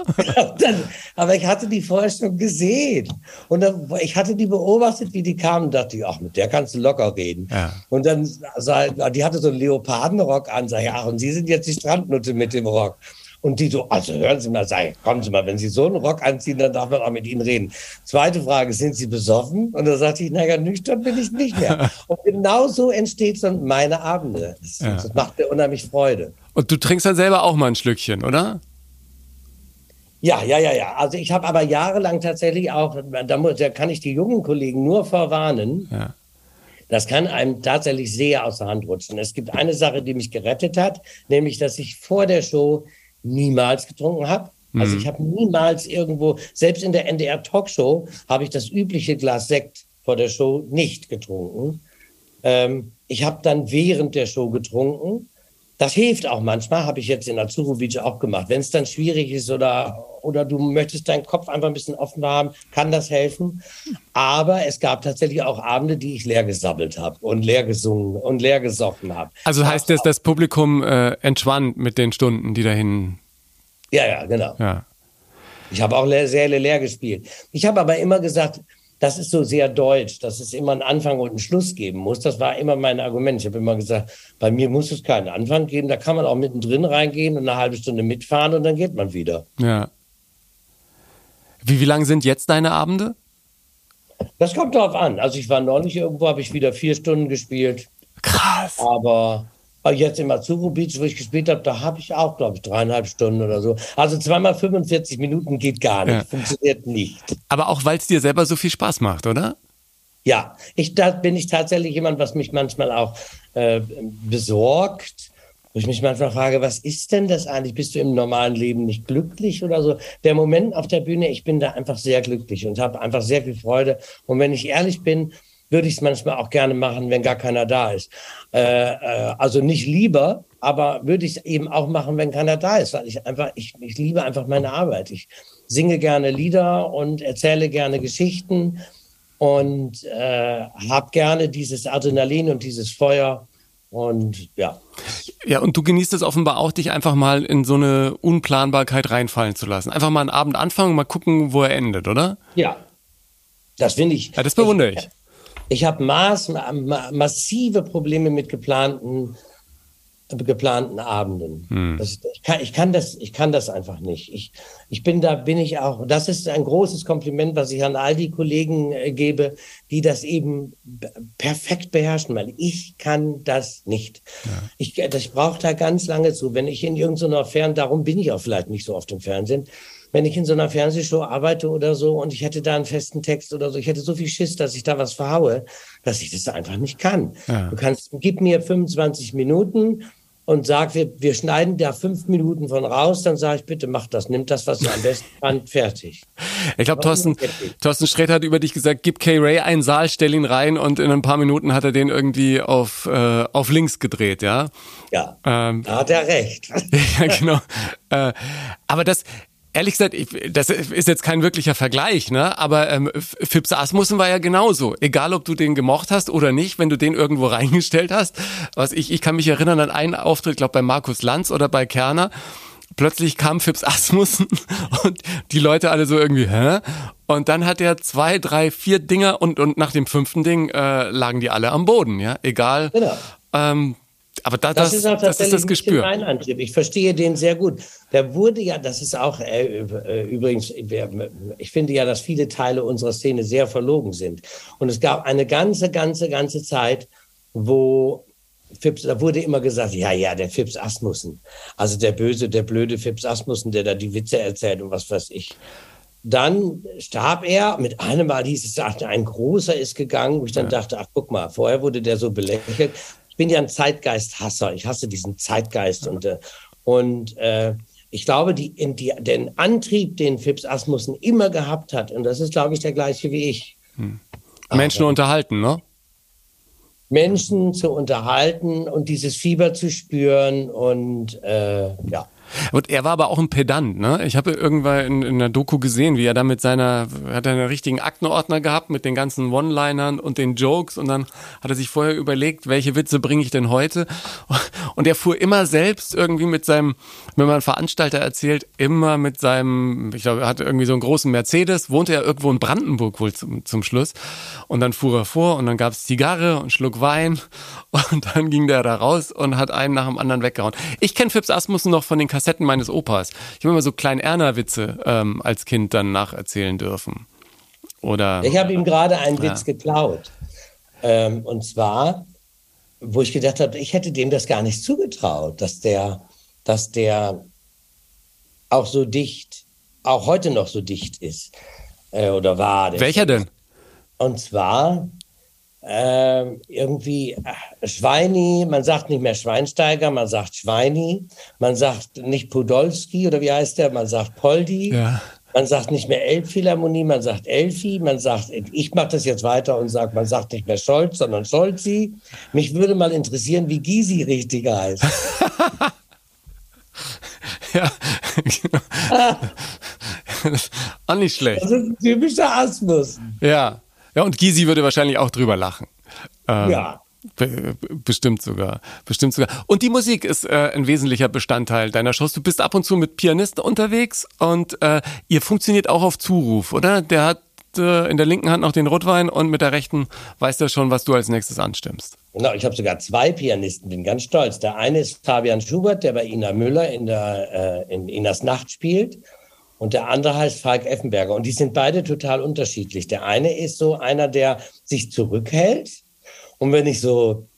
dann, aber ich hatte die vorher schon gesehen. Und dann, ich hatte die beobachtet, wie die kamen dachte, ach, mit der kannst du locker reden. Ja. Und dann, sah, die hatte so einen Leopardenrock an, sag ich, ach, und Sie sind jetzt die Strandnutte mit dem Rock. Und die so, also hören Sie mal, sagen, kommen Sie mal, wenn Sie so einen Rock anziehen, dann darf man auch mit Ihnen reden. Zweite Frage, sind Sie besoffen? Und da sagte ich, naja, nüchtern bin ich nicht mehr. Und genau so entsteht dann meine Abende. Das, ja. das macht mir unheimlich Freude. Und du trinkst dann selber auch mal ein Schlückchen, oder? Ja, ja, ja, ja. Also ich habe aber jahrelang tatsächlich auch, da, muss, da kann ich die jungen Kollegen nur verwarnen. Ja. Das kann einem tatsächlich sehr aus der Hand rutschen. Es gibt eine Sache, die mich gerettet hat, nämlich, dass ich vor der Show niemals getrunken habe. Also mhm. ich habe niemals irgendwo, selbst in der NDR Talkshow, habe ich das übliche Glas Sekt vor der Show nicht getrunken. Ähm, ich habe dann während der Show getrunken das hilft auch manchmal, habe ich jetzt in Azurovic auch gemacht. Wenn es dann schwierig ist oder, oder du möchtest deinen Kopf einfach ein bisschen offen haben, kann das helfen. Aber es gab tatsächlich auch Abende, die ich leer gesabbelt habe und leer gesungen und leer gesoffen habe. Also heißt das, das Publikum äh, entschwand mit den Stunden, die dahin. Ja, ja, genau. Ja. Ich habe auch Säle leer gespielt. Ich habe aber immer gesagt, das ist so sehr deutsch, dass es immer einen Anfang und einen Schluss geben muss. Das war immer mein Argument. Ich habe immer gesagt, bei mir muss es keinen Anfang geben. Da kann man auch mittendrin reingehen und eine halbe Stunde mitfahren und dann geht man wieder. Ja. Wie, wie lang sind jetzt deine Abende? Das kommt darauf an. Also ich war neulich irgendwo, habe ich wieder vier Stunden gespielt. Krass. Aber Jetzt im Azubu Beach, wo ich gespielt habe, da habe ich auch, glaube ich, dreieinhalb Stunden oder so. Also zweimal 45 Minuten geht gar nicht, ja. funktioniert nicht. Aber auch, weil es dir selber so viel Spaß macht, oder? Ja, ich, da bin ich tatsächlich jemand, was mich manchmal auch äh, besorgt. Wo ich mich manchmal frage, was ist denn das eigentlich? Bist du im normalen Leben nicht glücklich oder so? Der Moment auf der Bühne, ich bin da einfach sehr glücklich und habe einfach sehr viel Freude. Und wenn ich ehrlich bin, würde ich es manchmal auch gerne machen, wenn gar keiner da ist. Äh, äh, also nicht lieber, aber würde ich es eben auch machen, wenn keiner da ist, weil ich einfach, ich, ich liebe einfach meine Arbeit. Ich singe gerne Lieder und erzähle gerne Geschichten und äh, habe gerne dieses Adrenalin und dieses Feuer. Und ja. Ja, und du genießt es offenbar auch, dich einfach mal in so eine Unplanbarkeit reinfallen zu lassen. Einfach mal einen Abend anfangen, mal gucken, wo er endet, oder? Ja. Das finde ich. Ja, das bewundere ich. Ich habe maß, massive Probleme mit geplanten, geplanten Abenden. Hm. Das, ich, kann, ich, kann das, ich kann das einfach nicht. Ich, ich bin da, bin ich auch. Das ist ein großes Kompliment, was ich an all die Kollegen äh, gebe, die das eben perfekt beherrschen, weil ich kann das nicht. Ja. Ich, ich brauche da ganz lange zu. Wenn ich in irgendeiner Fern, darum bin ich auch vielleicht nicht so oft im Fernsehen, wenn ich in so einer Fernsehshow arbeite oder so und ich hätte da einen festen Text oder so, ich hätte so viel Schiss, dass ich da was verhaue, dass ich das einfach nicht kann. Ja. Du kannst, gib mir 25 Minuten und sag, wir, wir schneiden da fünf Minuten von raus, dann sage ich, bitte mach das, nimm das, was ihr am besten fand, fertig. Ich glaube, Thorsten, Thorsten Sträter hat über dich gesagt, gib Kay Ray einen Saal, stell ihn rein und in ein paar Minuten hat er den irgendwie auf, äh, auf links gedreht, ja? Ja, ähm, da hat er recht. ja, genau. äh, aber das, Ehrlich gesagt, ich, das ist jetzt kein wirklicher Vergleich, ne? Aber ähm, Fips Asmussen war ja genauso. Egal, ob du den gemocht hast oder nicht, wenn du den irgendwo reingestellt hast. Was ich, ich kann mich erinnern an einen Auftritt, glaube bei Markus Lanz oder bei Kerner. Plötzlich kam Fips Asmussen und die Leute alle so irgendwie, hä? Und dann hat er zwei, drei, vier Dinger und, und nach dem fünften Ding äh, lagen die alle am Boden, ja? Egal. Genau. Ähm, aber da, das, das, ist, auch das ist das Gespür. Mein Antrieb. Ich verstehe den sehr gut. Der wurde ja, das ist auch äh, äh übrigens, ich finde ja, dass viele Teile unserer Szene sehr verlogen sind. Und es gab eine ganze, ganze, ganze Zeit, wo Fips, da wurde immer gesagt, ja, ja, der Fips Asmussen. Also der böse, der blöde Fips Asmussen, der da die Witze erzählt und was weiß ich. Dann starb er. Mit einem Mal hieß es, ein großer ist gegangen, wo ich dann ja. dachte, ach, guck mal, vorher wurde der so belächelt ich bin ja ein Zeitgeist-Hasser. Ich hasse diesen Zeitgeist und, äh, und äh, ich glaube, die, die, den Antrieb, den Phipps Asmussen immer gehabt hat, und das ist, glaube ich, der gleiche wie ich. Hm. Menschen Aber, unterhalten, ne? Menschen zu unterhalten und dieses Fieber zu spüren und äh, ja. Und er war aber auch ein Pedant, ne? Ich habe irgendwann in, in einer Doku gesehen, wie er da mit seiner, hat er einen richtigen Aktenordner gehabt mit den ganzen One-Linern und den Jokes und dann hat er sich vorher überlegt, welche Witze bringe ich denn heute? Und er fuhr immer selbst irgendwie mit seinem, wenn man Veranstalter erzählt, immer mit seinem, ich glaube, er hatte irgendwie so einen großen Mercedes, wohnte er irgendwo in Brandenburg wohl zum, zum Schluss. Und dann fuhr er vor und dann gab es Zigarre und Schluck Wein und dann ging der da raus und hat einen nach dem anderen weggehauen. Ich kenne Phipps Asmussen noch von den Kassetten meines Opas. Ich habe immer so klein Erna-Witze ähm, als Kind dann nacherzählen dürfen. Oder. Ich habe ihm gerade einen ja. Witz geklaut. Ähm, und zwar, wo ich gedacht habe, ich hätte dem das gar nicht zugetraut, dass der, dass der auch so dicht, auch heute noch so dicht ist. Äh, oder war. Welcher denn? Und zwar äh, irgendwie Schweini, man sagt nicht mehr Schweinsteiger, man sagt Schweini, man sagt nicht Podolski oder wie heißt der, man sagt Poldi. Ja. Man sagt nicht mehr Elbphilharmonie, man sagt Elfi, man sagt, ich mache das jetzt weiter und sage, man sagt nicht mehr Scholz, sondern Scholzi. Mich würde mal interessieren, wie Gysi richtig heißt. ja, genau. auch nicht schlecht. Das ist ein typischer Asmus. Ja. Ja, und Gysi würde wahrscheinlich auch drüber lachen. Ähm, ja. Bestimmt sogar, bestimmt sogar. Und die Musik ist äh, ein wesentlicher Bestandteil deiner Shows. Du bist ab und zu mit Pianisten unterwegs und äh, ihr funktioniert auch auf Zuruf, oder? Der hat äh, in der linken Hand noch den Rotwein und mit der rechten weiß er schon, was du als nächstes anstimmst. Genau, ich habe sogar zwei Pianisten, bin ganz stolz. Der eine ist Fabian Schubert, der bei Ina Müller in der äh, in Inas Nacht spielt. Und der andere heißt Falk Effenberger. Und die sind beide total unterschiedlich. Der eine ist so einer, der sich zurückhält. Und wenn ich so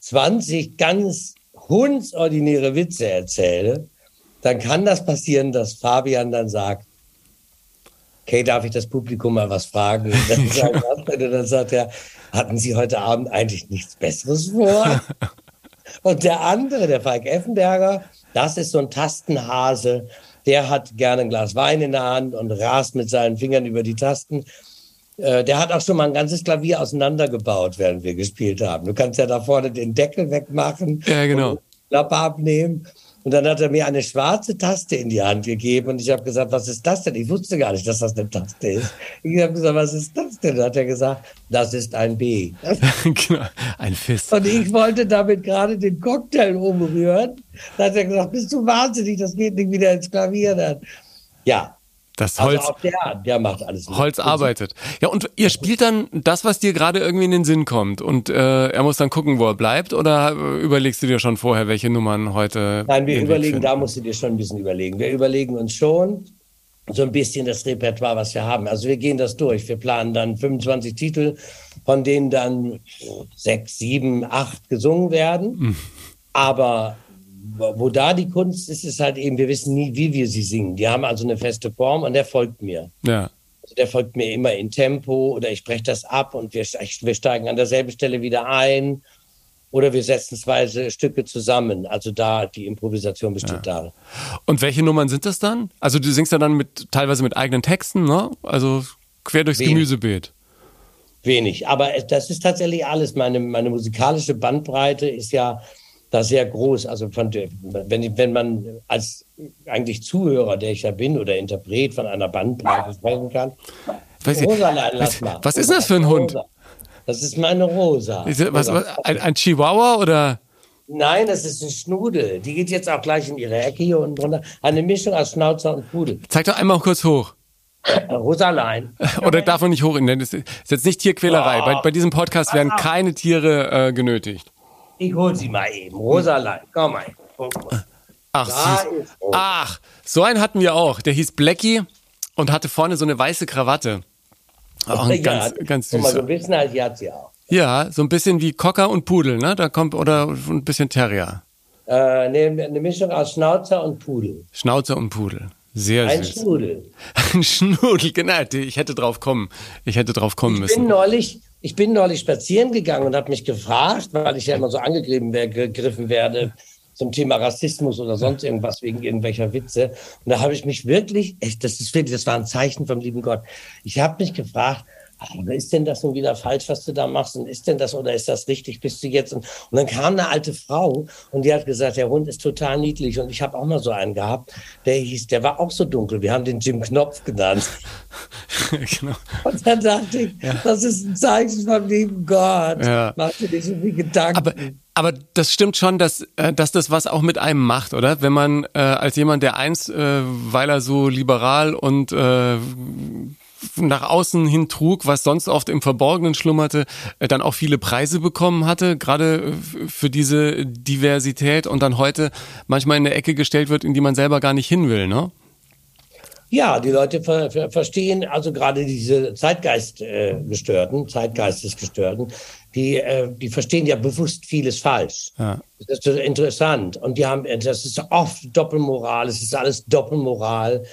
20 ganz hundsordinäre Witze erzähle, dann kann das passieren, dass Fabian dann sagt, okay, darf ich das Publikum mal was fragen? Und dann, sagt, und dann sagt er, hatten Sie heute Abend eigentlich nichts Besseres vor? Und der andere, der Falk Effenberger, das ist so ein Tastenhase, der hat gerne ein Glas Wein in der Hand und rast mit seinen Fingern über die Tasten. Äh, der hat auch schon mal ein ganzes Klavier auseinandergebaut, während wir gespielt haben. Du kannst ja da vorne den Deckel wegmachen. Ja, genau. Klappe abnehmen. Und dann hat er mir eine schwarze Taste in die Hand gegeben und ich habe gesagt, was ist das denn? Ich wusste gar nicht, dass das eine Taste ist. Ich habe gesagt, was ist das denn? Dann hat er gesagt, das ist ein B. genau, ein Fist. Und ich wollte damit gerade den Cocktail umrühren. Dann hat er gesagt, bist du wahnsinnig, das geht nicht wieder ins Klavier dann. Ja, das also Holz. Also der, der macht alles. Mit. Holz arbeitet. Ja, und ihr spielt dann das, was dir gerade irgendwie in den Sinn kommt. Und äh, er muss dann gucken, wo er bleibt. Oder äh, überlegst du dir schon vorher, welche Nummern heute. Nein, wir überlegen, da musst du dir schon ein bisschen überlegen. Wir überlegen uns schon so ein bisschen das Repertoire, was wir haben. Also wir gehen das durch. Wir planen dann 25 Titel, von denen dann sechs, sieben, acht gesungen werden. Mhm. Aber wo da die Kunst ist, ist halt eben, wir wissen nie, wie wir sie singen. Die haben also eine feste Form und der folgt mir. Ja. Also der folgt mir immer in Tempo oder ich breche das ab und wir, wir steigen an derselben Stelle wieder ein oder wir setzen zwei Stücke zusammen. Also da, die Improvisation besteht ja. da. Und welche Nummern sind das dann? Also du singst ja dann mit, teilweise mit eigenen Texten, ne? Also quer durchs Wenig. Gemüsebeet. Wenig, aber das ist tatsächlich alles. Meine, meine musikalische Bandbreite ist ja da sehr groß. Also von, wenn, wenn man als eigentlich Zuhörer, der ich ja bin, oder Interpret von einer Bandbreite sprechen kann. Weiß Rosa, lass mal. Was ist das für ein Hund? Das ist meine Rosa. Ist was, was, ein, ein Chihuahua oder? Nein, das ist ein Schnudel. Die geht jetzt auch gleich in ihre Ecke hier unten drunter. Eine Mischung aus Schnauzer und Pudel. Zeig doch einmal kurz hoch. Rosalein. Oder darf man nicht hoch? Das ist jetzt nicht Tierquälerei. Oh. Bei, bei, diesem Podcast werden keine Tiere äh, genötigt. Ich hol sie mal eben. Rosalein, komm mal. Ach, süß. Ach, so einen hatten wir auch. Der hieß Blackie und hatte vorne so eine weiße Krawatte. Auch ein ja, ganz, ganz süßer. So ein bisschen die hat sie auch. Ja, so ein bisschen wie Cocker und Pudel, ne? Da kommt, oder ein bisschen Terrier. Äh, ne, eine Mischung aus Schnauzer und Pudel. Schnauzer und Pudel. Sehr ein süß. Ein Schnudel. Ein Schnudel, genau. Ich hätte drauf kommen. Ich hätte drauf kommen ich müssen. Ich bin neulich, ich bin neulich spazieren gegangen und habe mich gefragt, weil ich ja immer so angegriffen werde zum Thema Rassismus oder sonst irgendwas wegen irgendwelcher Witze. Und da habe ich mich wirklich, echt, das ist wirklich, das war ein Zeichen vom lieben Gott. Ich habe mich gefragt, oder ist denn das nun wieder falsch, was du da machst? Und ist denn das oder ist das richtig? Bist du jetzt? Und, und dann kam eine alte Frau und die hat gesagt, der Hund ist total niedlich. Und ich habe auch mal so einen gehabt, der hieß, der war auch so dunkel. Wir haben den Jim Knopf genannt. genau. Und dann dachte ich, ja. das ist ein Zeichen vom lieben Gott. Ja. Mach dir nicht so viel Gedanken. Aber aber das stimmt schon, dass, äh, dass das was auch mit einem macht, oder? Wenn man äh, als jemand, der einst, äh, weil er so liberal und äh, nach außen hin trug, was sonst oft im Verborgenen schlummerte, äh, dann auch viele Preise bekommen hatte, gerade äh, für diese Diversität und dann heute manchmal in eine Ecke gestellt wird, in die man selber gar nicht hin will, ne? Ja, die Leute ver ver verstehen, also gerade diese Zeitgeistgestörten, äh, Zeitgeistesgestörten, die, äh, die verstehen ja bewusst vieles falsch. Ja. Das ist interessant. Und die haben, das ist oft Doppelmoral, es ist alles Doppelmoral.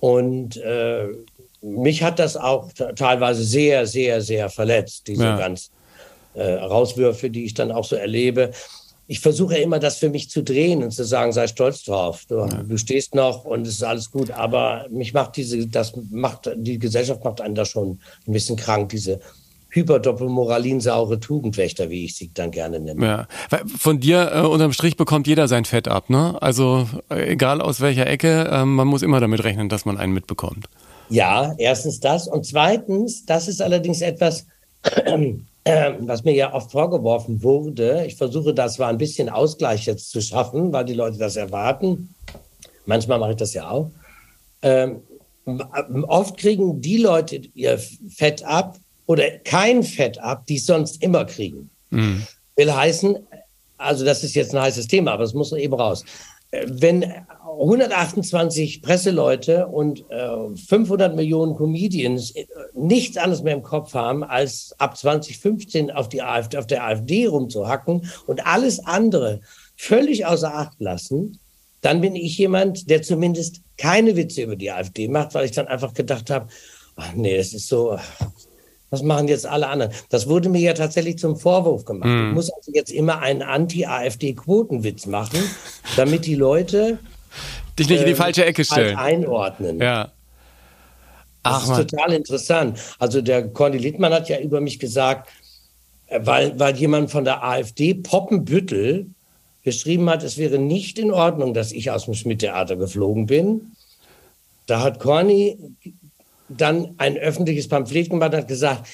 Und äh, mich hat das auch teilweise sehr, sehr, sehr verletzt, diese ja. ganzen äh, Rauswürfe, die ich dann auch so erlebe. Ich versuche immer, das für mich zu drehen und zu sagen, sei stolz drauf. Du, ja. du stehst noch und es ist alles gut. Aber mich macht diese, das macht, die Gesellschaft macht einen da schon ein bisschen krank, diese hyperdoppelmoralinsaure Tugendwächter, wie ich sie dann gerne nenne. Ja. Von dir äh, unterm Strich bekommt jeder sein Fett ab, ne? Also äh, egal aus welcher Ecke, äh, man muss immer damit rechnen, dass man einen mitbekommt. Ja, erstens das. Und zweitens, das ist allerdings etwas, äh, was mir ja oft vorgeworfen wurde. Ich versuche das zwar ein bisschen Ausgleich jetzt zu schaffen, weil die Leute das erwarten. Manchmal mache ich das ja auch. Ähm, oft kriegen die Leute ihr Fett ab, oder kein Fett ab, die es sonst immer kriegen. Mhm. Will heißen, also das ist jetzt ein heißes Thema, aber es muss eben raus. Wenn 128 Presseleute und äh, 500 Millionen Comedians äh, nichts anderes mehr im Kopf haben, als ab 2015 auf, die AfD, auf der AfD rumzuhacken und alles andere völlig außer Acht lassen, dann bin ich jemand, der zumindest keine Witze über die AfD macht, weil ich dann einfach gedacht habe, ach nee, das ist so, was machen jetzt alle anderen? Das wurde mir ja tatsächlich zum Vorwurf gemacht. Mm. Ich hm. muss also jetzt immer einen Anti-AfD-Quotenwitz machen, damit die Leute dich nicht in die ähm, falsche Ecke stellen. Halt einordnen. Ja. Ach, das ist Mann. total interessant. Also der Corny Littmann hat ja über mich gesagt, äh, weil, weil jemand von der AfD, Poppenbüttel, geschrieben hat, es wäre nicht in Ordnung, dass ich aus dem Schmidt-Theater geflogen bin. Da hat Corny dann ein öffentliches Pamphlet gemacht und hat gesagt,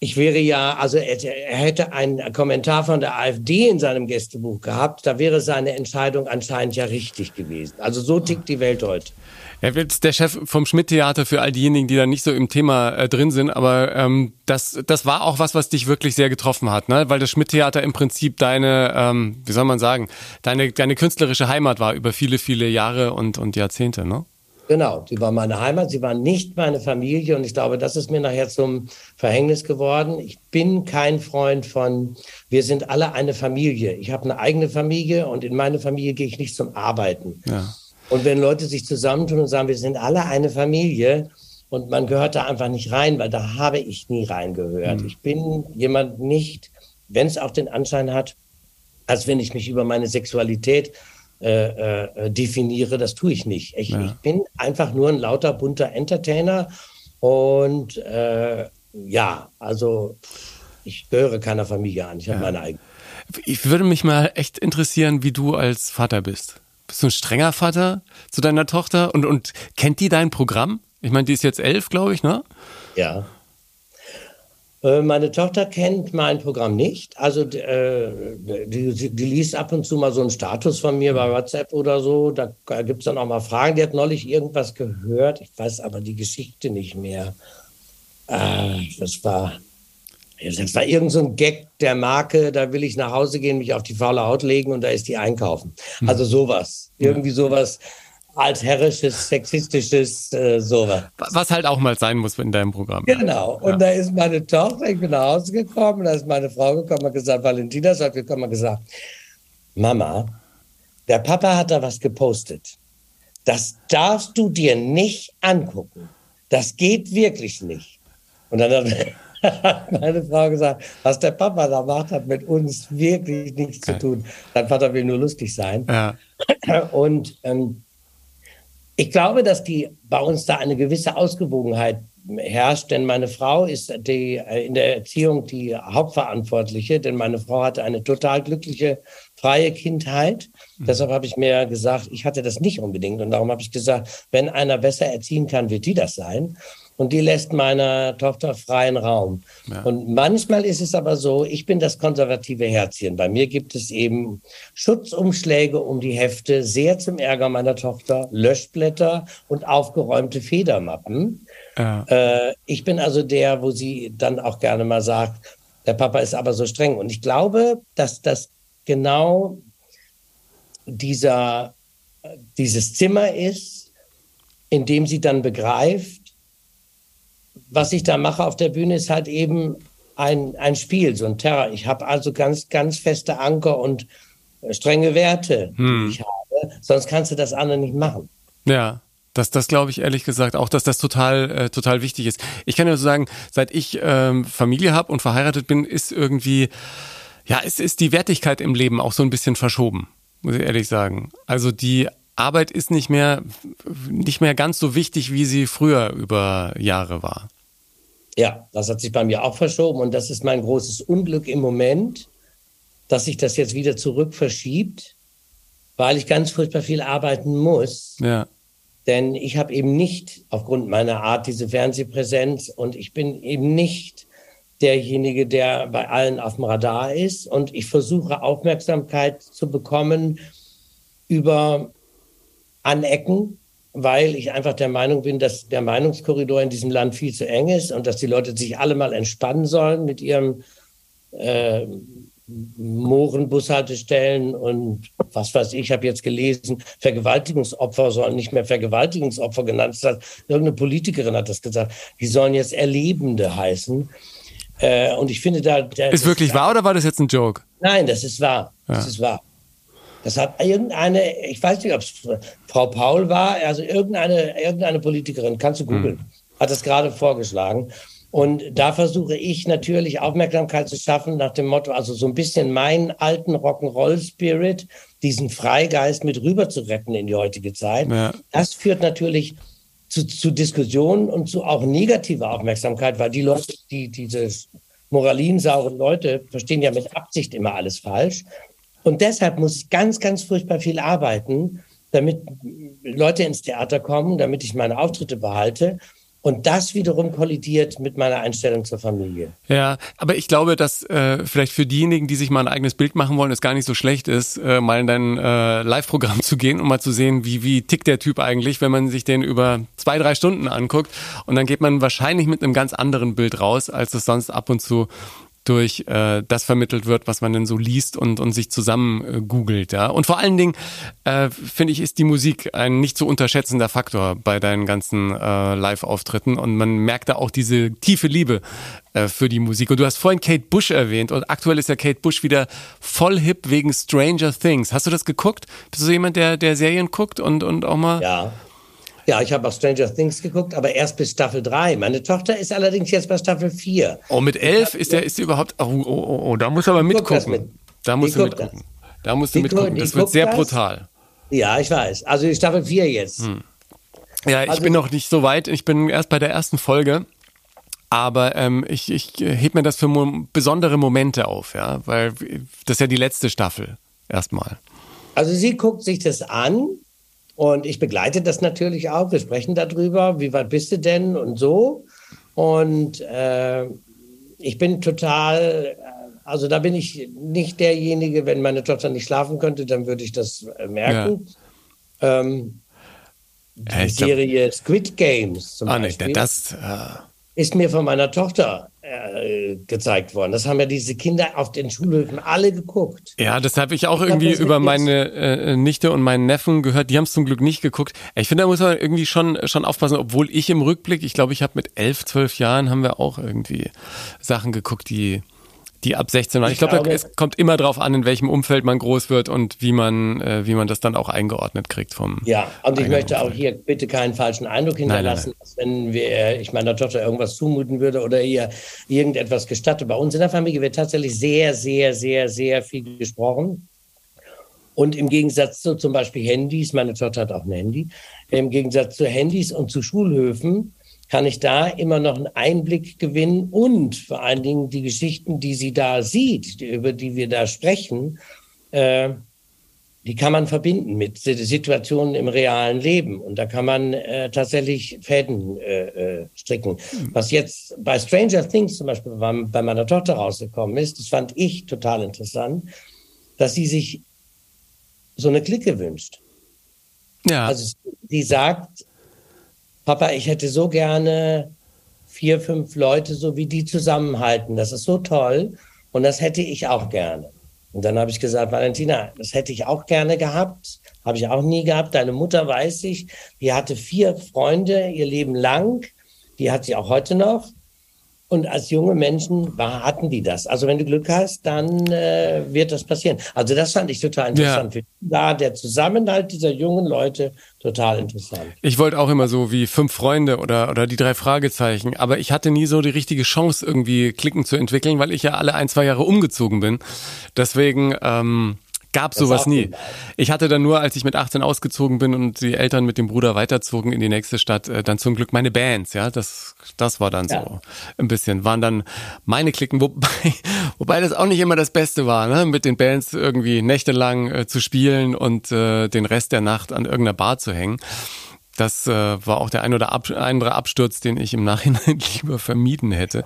ich wäre ja, also er, hätte einen Kommentar von der AfD in seinem Gästebuch gehabt, da wäre seine Entscheidung anscheinend ja richtig gewesen. Also so tickt die Welt heute. Er wird der Chef vom Schmidt-Theater für all diejenigen, die da nicht so im Thema äh, drin sind, aber ähm, das, das war auch was, was dich wirklich sehr getroffen hat, ne? weil das Schmidt-Theater im Prinzip deine, ähm, wie soll man sagen, deine, deine künstlerische Heimat war über viele, viele Jahre und, und Jahrzehnte, ne? Genau, sie war meine Heimat, sie war nicht meine Familie und ich glaube, das ist mir nachher zum Verhängnis geworden. Ich bin kein Freund von, wir sind alle eine Familie. Ich habe eine eigene Familie und in meine Familie gehe ich nicht zum Arbeiten. Ja. Und wenn Leute sich zusammentun und sagen, wir sind alle eine Familie und man gehört da einfach nicht rein, weil da habe ich nie reingehört. Mhm. Ich bin jemand nicht, wenn es auch den Anschein hat, als wenn ich mich über meine Sexualität äh, äh, definiere, das tue ich nicht. Ich, ja. ich, bin einfach nur ein lauter, bunter Entertainer und äh, ja, also ich gehöre keiner Familie an. Ich habe ja. meine eigene. Ich würde mich mal echt interessieren, wie du als Vater bist. Bist du ein strenger Vater zu deiner Tochter und, und kennt die dein Programm? Ich meine, die ist jetzt elf, glaube ich, ne? Ja. Äh, meine Tochter kennt mein Programm nicht. Also äh, die, die, liest ab und zu mal so einen Status von mir bei WhatsApp oder so. Da gibt es dann auch mal Fragen. Die hat neulich irgendwas gehört. Ich weiß aber die Geschichte nicht mehr. Äh, das war, das war irgend so ein Gag der Marke. Da will ich nach Hause gehen, mich auf die faule Haut legen und da ist die einkaufen. Hm. Also sowas. Irgendwie sowas altherrisches, sexistisches äh, sowas. Was halt auch mal sein muss in deinem Programm. Genau. Und ja. da ist meine Tochter, ich bin nach Hause gekommen, da ist meine Frau gekommen und gesagt, Valentina ist gekommen und gesagt, Mama, der Papa hat da was gepostet. Das darfst du dir nicht angucken. Das geht wirklich nicht. Und dann hat meine Frau gesagt, was der Papa da macht, hat mit uns wirklich nichts okay. zu tun. Dein Vater will nur lustig sein. Ja. Und ähm, ich glaube, dass die bei uns da eine gewisse Ausgewogenheit herrscht, denn meine Frau ist die, äh, in der Erziehung die Hauptverantwortliche, denn meine Frau hatte eine total glückliche, freie Kindheit. Mhm. Deshalb habe ich mir gesagt, ich hatte das nicht unbedingt und darum habe ich gesagt, wenn einer besser erziehen kann, wird die das sein. Und die lässt meiner Tochter freien Raum. Ja. Und manchmal ist es aber so, ich bin das konservative Herzchen. Bei mir gibt es eben Schutzumschläge um die Hefte, sehr zum Ärger meiner Tochter, Löschblätter und aufgeräumte Federmappen. Ja. Äh, ich bin also der, wo sie dann auch gerne mal sagt, der Papa ist aber so streng. Und ich glaube, dass das genau dieser, dieses Zimmer ist, in dem sie dann begreift, was ich da mache auf der Bühne, ist halt eben ein, ein Spiel, so ein Terror. Ich habe also ganz, ganz feste Anker und strenge Werte, hm. die ich habe. Sonst kannst du das andere nicht machen. Ja. Das, das glaube ich ehrlich gesagt auch, dass das total, äh, total wichtig ist. Ich kann ja so sagen, seit ich ähm, Familie habe und verheiratet bin, ist irgendwie, ja, es ist die Wertigkeit im Leben auch so ein bisschen verschoben, muss ich ehrlich sagen. Also die Arbeit ist nicht mehr, nicht mehr ganz so wichtig, wie sie früher über Jahre war. Ja, das hat sich bei mir auch verschoben und das ist mein großes Unglück im Moment, dass sich das jetzt wieder zurück verschiebt, weil ich ganz furchtbar viel arbeiten muss. Ja. Denn ich habe eben nicht aufgrund meiner Art diese Fernsehpräsenz und ich bin eben nicht derjenige, der bei allen auf dem Radar ist. Und ich versuche Aufmerksamkeit zu bekommen über Anecken, weil ich einfach der Meinung bin, dass der Meinungskorridor in diesem Land viel zu eng ist und dass die Leute sich alle mal entspannen sollen mit ihrem äh, Mohrenbushaltestellen und was weiß ich, ich habe jetzt gelesen, Vergewaltigungsopfer sollen nicht mehr Vergewaltigungsopfer genannt werden. Irgendeine Politikerin hat das gesagt. Die sollen jetzt Erlebende heißen. Äh, und ich finde da. ist wirklich wahr oder war das jetzt ein Joke? Nein, das ist wahr. Ja. Das ist wahr. Das hat irgendeine, ich weiß nicht, ob es Frau Paul war, also irgendeine, irgendeine Politikerin, kannst du googeln, mhm. hat das gerade vorgeschlagen. Und da versuche ich natürlich Aufmerksamkeit zu schaffen nach dem Motto, also so ein bisschen meinen alten Rock'n'Roll-Spirit, diesen Freigeist mit rüber zu retten in die heutige Zeit. Ja. Das führt natürlich zu, zu Diskussionen und zu auch negativer Aufmerksamkeit, weil die Leute, die diese moralinsauren Leute verstehen ja mit Absicht immer alles falsch. Und deshalb muss ich ganz, ganz furchtbar viel arbeiten, damit Leute ins Theater kommen, damit ich meine Auftritte behalte. Und das wiederum kollidiert mit meiner Einstellung zur Familie. Ja, aber ich glaube, dass äh, vielleicht für diejenigen, die sich mal ein eigenes Bild machen wollen, es gar nicht so schlecht ist, äh, mal in dein äh, Live-Programm zu gehen, um mal zu sehen, wie, wie tickt der Typ eigentlich, wenn man sich den über zwei, drei Stunden anguckt. Und dann geht man wahrscheinlich mit einem ganz anderen Bild raus, als es sonst ab und zu durch äh, das vermittelt wird, was man denn so liest und, und sich zusammen äh, googelt. Ja? Und vor allen Dingen, äh, finde ich, ist die Musik ein nicht zu unterschätzender Faktor bei deinen ganzen äh, Live-Auftritten und man merkt da auch diese tiefe Liebe äh, für die Musik. Und du hast vorhin Kate Bush erwähnt und aktuell ist ja Kate Bush wieder voll hip wegen Stranger Things. Hast du das geguckt? Bist du jemand, der, der Serien guckt und, und auch mal... Ja. Ja, ich habe auch Stranger Things geguckt, aber erst bis Staffel 3. Meine Tochter ist allerdings jetzt bei Staffel 4. Oh, mit 11 ist der, ist überhaupt. Oh, oh, oh, oh da muss aber mitgucken. Mit. Da musst die du mitgucken. Das. Da musst du die mitgucken. Das wird sehr das. brutal. Ja, ich weiß. Also die Staffel 4 jetzt. Hm. Ja, ich also, bin noch nicht so weit. Ich bin erst bei der ersten Folge. Aber ähm, ich, ich heb mir das für mo besondere Momente auf, ja, weil das ist ja die letzte Staffel erstmal. Also sie guckt sich das an und ich begleite das natürlich auch. Wir sprechen darüber, wie weit bist du denn und so. Und äh, ich bin total, also da bin ich nicht derjenige, wenn meine Tochter nicht schlafen könnte, dann würde ich das äh, merken. Ja. Ähm, die ja, Serie glaub... Squid Games zum ah, Beispiel. Nee, das, äh ist mir von meiner Tochter äh, gezeigt worden. Das haben ja diese Kinder auf den Schulhöfen alle geguckt. Ja, das habe ich auch ich irgendwie glaub, über meine äh, Nichte und meinen Neffen gehört. Die haben es zum Glück nicht geguckt. Ich finde, da muss man irgendwie schon schon aufpassen, obwohl ich im Rückblick, ich glaube, ich habe mit elf, zwölf Jahren haben wir auch irgendwie Sachen geguckt, die die ab 16 waren. Ich, ich glaube, es kommt immer darauf an, in welchem Umfeld man groß wird und wie man, äh, wie man das dann auch eingeordnet kriegt vom. Ja, und ich möchte Umfeld. auch hier bitte keinen falschen Eindruck hinterlassen, nein, nein, nein. wenn wir, ich meiner Tochter irgendwas zumuten würde oder ihr irgendetwas gestatte. Bei uns in der Familie wird tatsächlich sehr, sehr, sehr, sehr viel gesprochen. Und im Gegensatz zu zum Beispiel Handys, meine Tochter hat auch ein Handy, im Gegensatz zu Handys und zu Schulhöfen kann ich da immer noch einen Einblick gewinnen und vor allen Dingen die Geschichten, die sie da sieht, über die wir da sprechen, äh, die kann man verbinden mit Situationen im realen Leben. Und da kann man äh, tatsächlich Fäden äh, äh, stricken. Mhm. Was jetzt bei Stranger Things zum Beispiel bei, bei meiner Tochter rausgekommen ist, das fand ich total interessant, dass sie sich so eine Clique wünscht. Ja. Also sie sagt, Papa, ich hätte so gerne vier, fünf Leute, so wie die zusammenhalten. Das ist so toll. Und das hätte ich auch gerne. Und dann habe ich gesagt, Valentina, das hätte ich auch gerne gehabt, habe ich auch nie gehabt. Deine Mutter weiß ich, die hatte vier Freunde ihr Leben lang, die hat sie auch heute noch. Und als junge Menschen war, hatten die das. Also wenn du Glück hast, dann äh, wird das passieren. Also das fand ich total interessant. Ja. Da der Zusammenhalt dieser jungen Leute total interessant. Ich wollte auch immer so wie fünf Freunde oder oder die drei Fragezeichen, aber ich hatte nie so die richtige Chance irgendwie Klicken zu entwickeln, weil ich ja alle ein zwei Jahre umgezogen bin. Deswegen ähm, gab sowas nie. Ich hatte dann nur, als ich mit 18 ausgezogen bin und die Eltern mit dem Bruder weiterzogen in die nächste Stadt, äh, dann zum Glück meine Bands, ja, das, das war dann ja. so ein bisschen, waren dann meine Klicken, wobei, wobei das auch nicht immer das Beste war, ne, mit den Bands irgendwie nächtelang äh, zu spielen und äh, den Rest der Nacht an irgendeiner Bar zu hängen. Das äh, war auch der ein oder ab, andere Absturz, den ich im Nachhinein lieber vermieden hätte.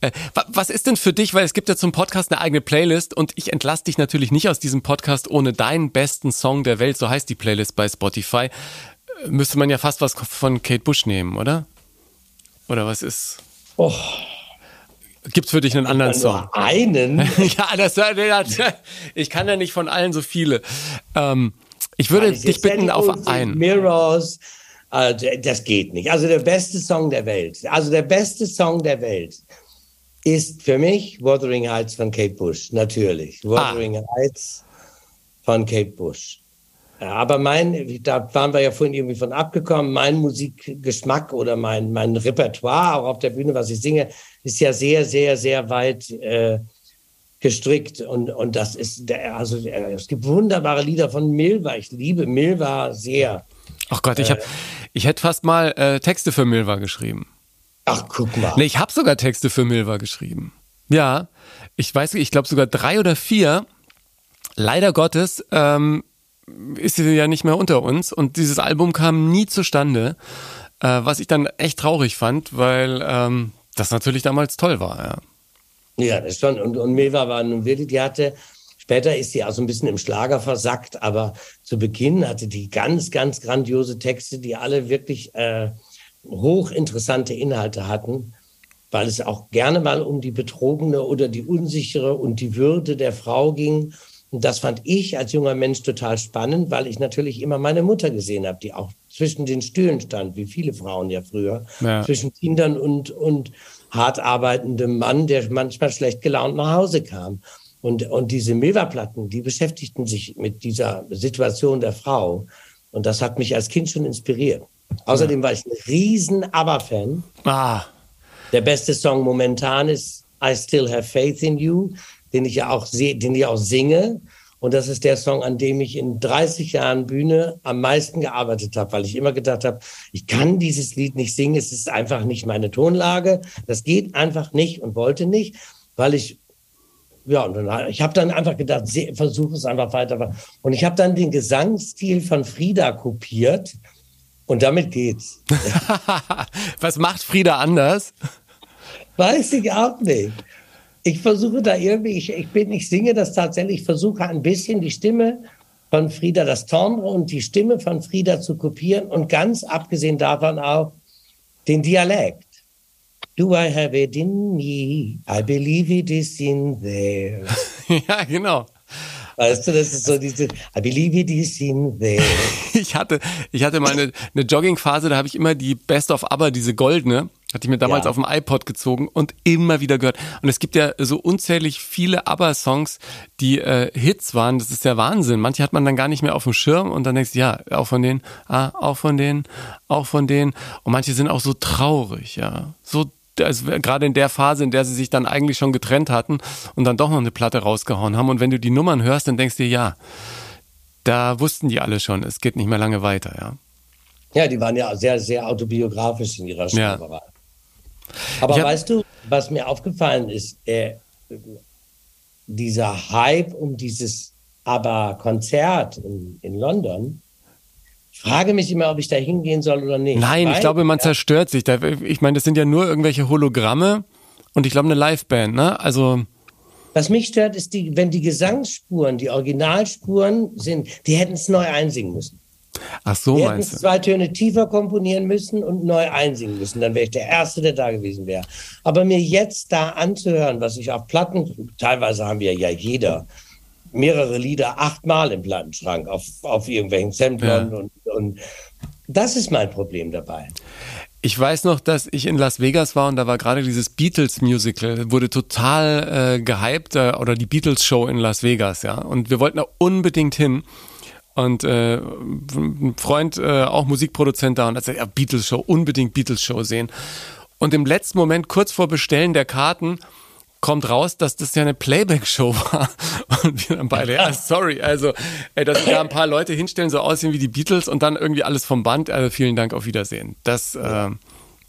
Äh, was ist denn für dich, weil es gibt ja zum Podcast eine eigene Playlist und ich entlasse dich natürlich nicht aus diesem Podcast ohne deinen besten Song der Welt, so heißt die Playlist bei Spotify. Äh, müsste man ja fast was von Kate Bush nehmen, oder? Oder was ist? Oh. Gibt's für dich einen anderen Song? einen? ja, das, ich kann ja nicht von allen so viele. Ähm, ich würde dich bitten auf einen. Mirrors, also, das geht nicht. Also der beste Song der Welt. Also der beste Song der Welt ist für mich Wuthering Heights von Kate Bush. Natürlich. Ah. Wuthering ah. Heights von Kate Bush. Aber mein, da waren wir ja vorhin irgendwie von abgekommen, mein Musikgeschmack oder mein, mein Repertoire, auch auf der Bühne, was ich singe, ist ja sehr, sehr, sehr weit äh, gestrickt. Und, und das ist, der, also es gibt wunderbare Lieder von Milva. Ich liebe Milva sehr. Ach Gott, ich habe ich hätte fast mal äh, Texte für Milva geschrieben. Ach, guck mal. Nee, ich habe sogar Texte für Milva geschrieben. Ja, ich weiß, ich glaube sogar drei oder vier. Leider Gottes ähm, ist sie ja nicht mehr unter uns und dieses Album kam nie zustande, äh, was ich dann echt traurig fand, weil ähm, das natürlich damals toll war. Ja, ja das schon. Und, und Milva war nun wirklich, die hatte Später ist sie auch so ein bisschen im Schlager versackt, aber zu Beginn hatte die ganz, ganz grandiose Texte, die alle wirklich äh, hochinteressante Inhalte hatten, weil es auch gerne mal um die betrogene oder die unsichere und die Würde der Frau ging. Und das fand ich als junger Mensch total spannend, weil ich natürlich immer meine Mutter gesehen habe, die auch zwischen den Stühlen stand, wie viele Frauen ja früher, ja. zwischen Kindern und, und hart arbeitendem Mann, der manchmal schlecht gelaunt nach Hause kam. Und, und diese Milva-Platten, die beschäftigten sich mit dieser Situation der Frau. Und das hat mich als Kind schon inspiriert. Außerdem war ich ein riesen ABBA-Fan. Ah. Der beste Song momentan ist I Still Have Faith in You, den ich ja auch, den ich auch singe. Und das ist der Song, an dem ich in 30 Jahren Bühne am meisten gearbeitet habe, weil ich immer gedacht habe, ich kann dieses Lied nicht singen, es ist einfach nicht meine Tonlage, das geht einfach nicht und wollte nicht, weil ich ja, und dann, ich habe dann einfach gedacht, versuche es einfach weiter. Und ich habe dann den Gesangsstil von Frieda kopiert und damit geht's. Was macht Frieda anders? Weiß ich auch nicht. Ich versuche da irgendwie, ich, ich bin, ich singe das tatsächlich, ich versuche ein bisschen die Stimme von Frieda, das Timbre und die Stimme von Frieda zu kopieren und ganz abgesehen davon auch den Dialekt. Do I have it in me? I believe it is in there. ja, genau. Weißt du, das ist so diese, I believe it is in there. ich hatte, ich hatte mal eine, eine Joggingphase, da habe ich immer die Best of Aber, diese goldene, hatte ich mir damals ja. auf dem iPod gezogen und immer wieder gehört. Und es gibt ja so unzählig viele ABBA-Songs, die äh, Hits waren. Das ist der Wahnsinn. Manche hat man dann gar nicht mehr auf dem Schirm und dann denkst du, ja, auch von denen, ah, auch von denen, auch von denen. Und manche sind auch so traurig, ja. So also gerade in der Phase, in der sie sich dann eigentlich schon getrennt hatten und dann doch noch eine Platte rausgehauen haben. Und wenn du die Nummern hörst, dann denkst du dir, ja, da wussten die alle schon, es geht nicht mehr lange weiter, ja. Ja, die waren ja sehr, sehr autobiografisch in ihrer Schreiberei. Ja. Aber hab, weißt du, was mir aufgefallen ist, äh, dieser Hype um dieses Aber Konzert in, in London, frage mich immer, ob ich da hingehen soll oder nicht. Nein, Weil, ich glaube, man zerstört sich. Ich meine, das sind ja nur irgendwelche Hologramme und ich glaube eine Liveband, ne? Also Was mich stört, ist, die, wenn die Gesangsspuren, die Originalspuren sind, die hätten es neu einsingen müssen. ach so Die meinst du? zwei Töne tiefer komponieren müssen und neu einsingen müssen. Dann wäre ich der Erste, der da gewesen wäre. Aber mir jetzt da anzuhören, was ich auf Platten, teilweise haben wir ja jeder mehrere Lieder achtmal im Plattenschrank auf, auf irgendwelchen Samplern Ja. und, und das ist mein Problem dabei. Ich weiß noch, dass ich in Las Vegas war und da war gerade dieses Beatles-Musical, wurde total äh, gehypt, äh, oder die Beatles-Show in Las Vegas, ja. Und wir wollten da unbedingt hin. Und äh, ein Freund, äh, auch Musikproduzent da, und hat gesagt, ja, Beatles-Show, unbedingt Beatles-Show sehen. Und im letzten Moment, kurz vor Bestellen der Karten, kommt raus, dass das ja eine Playback-Show war. Und wir dann beide, ja, sorry, also, ey, dass sich da ein paar Leute hinstellen, so aussehen wie die Beatles und dann irgendwie alles vom Band, also vielen Dank, auf Wiedersehen. Das, äh,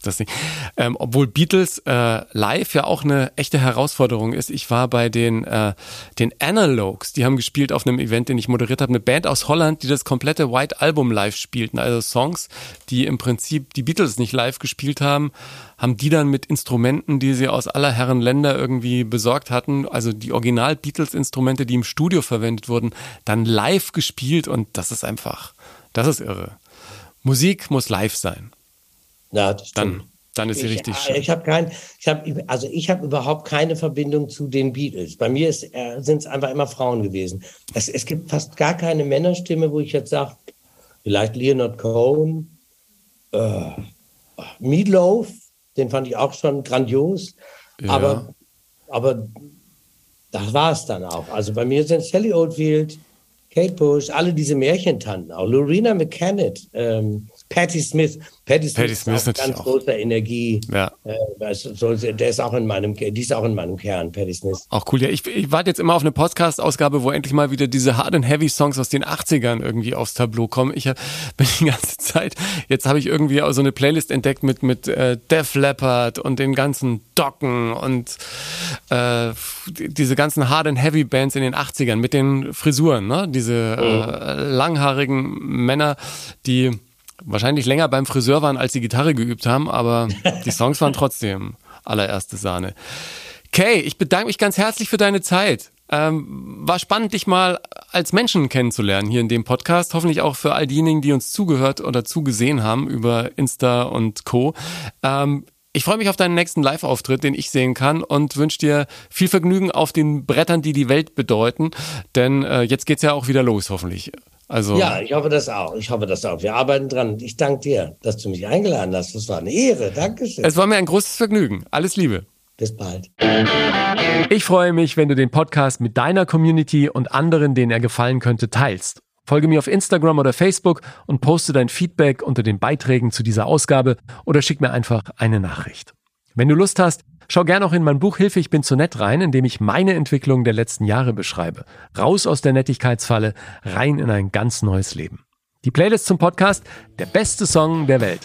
das nicht. Ähm, obwohl Beatles äh, live ja auch eine echte Herausforderung ist. Ich war bei den, äh, den Analogs, die haben gespielt auf einem Event, den ich moderiert habe, eine Band aus Holland, die das komplette White Album live spielten. Also Songs, die im Prinzip die Beatles nicht live gespielt haben, haben die dann mit Instrumenten, die sie aus aller Herren Länder irgendwie besorgt hatten, also die Original Beatles Instrumente, die im Studio verwendet wurden, dann live gespielt und das ist einfach, das ist irre. Musik muss live sein. Stimmt. Dann, dann ist sie ich, richtig äh, schön. Ich habe kein, ich habe, also ich habe überhaupt keine Verbindung zu den Beatles. Bei mir äh, sind es einfach immer Frauen gewesen. Es, es gibt fast gar keine Männerstimme, wo ich jetzt sage, vielleicht Leonard Cohen, äh, Meatloaf, den fand ich auch schon grandios. Ja. Aber, aber das war es dann auch. Also bei mir sind Sally Oldfield, Kate Bush, alle diese Märchentanten, auch Lorena McKennitt, ähm, Patti Smith. Patti Smith, Patti ist Smith auch natürlich ganz auch. großer Energie. Ja. Äh, so, der ist auch in meinem, die ist auch in meinem Kern, Patti Smith. Auch cool. Ja, ich, ich warte jetzt immer auf eine Podcast-Ausgabe, wo endlich mal wieder diese Hard and Heavy Songs aus den 80ern irgendwie aufs Tableau kommen. Ich hab, bin die ganze Zeit, jetzt habe ich irgendwie auch so eine Playlist entdeckt mit, mit äh, Def Leppard und den ganzen Docken und äh, die- diese ganzen Hard and Heavy Bands in den 80ern mit den Frisuren, ne? Diese äh, langhaarigen Männer, die wahrscheinlich länger beim Friseur waren, als sie Gitarre geübt haben, aber die Songs waren trotzdem allererste Sahne. Kay, ich bedanke mich ganz herzlich für deine Zeit. Ähm, war spannend, dich mal als Menschen kennenzulernen hier in dem Podcast. Hoffentlich auch für all diejenigen, die uns zugehört oder zugesehen haben über Insta und Co. Ähm, ich freue mich auf deinen nächsten Live-Auftritt, den ich sehen kann und wünsche dir viel Vergnügen auf den Brettern, die die Welt bedeuten. Denn äh, jetzt geht's ja auch wieder los, hoffentlich. Also Ja, ich hoffe das auch. Ich hoffe das auch. Wir arbeiten dran. Ich danke dir, dass du mich eingeladen hast. Das war eine Ehre. Dankeschön. es war mir ein großes Vergnügen. Alles Liebe. Bis bald. Ich freue mich, wenn du den Podcast mit deiner Community und anderen, denen er gefallen könnte, teilst. Folge mir auf Instagram oder Facebook und poste dein Feedback unter den Beiträgen zu dieser Ausgabe oder schick mir einfach eine Nachricht. Wenn du Lust hast, schau gern auch in mein Buch Hilfe, ich bin zu nett rein, in dem ich meine Entwicklung der letzten Jahre beschreibe. Raus aus der Nettigkeitsfalle, rein in ein ganz neues Leben. Die Playlist zum Podcast, der beste Song der Welt,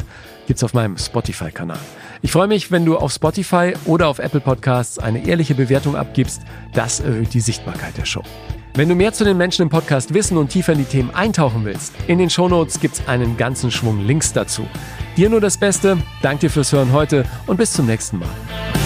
gibt's auf meinem Spotify-Kanal. Ich freue mich, wenn du auf Spotify oder auf Apple Podcasts eine ehrliche Bewertung abgibst. Das erhöht die Sichtbarkeit der Show. Wenn du mehr zu den Menschen im Podcast wissen und tiefer in die Themen eintauchen willst, in den Shownotes gibt's einen ganzen Schwung Links dazu. Dir nur das Beste, danke dir fürs Hören heute und bis zum nächsten Mal.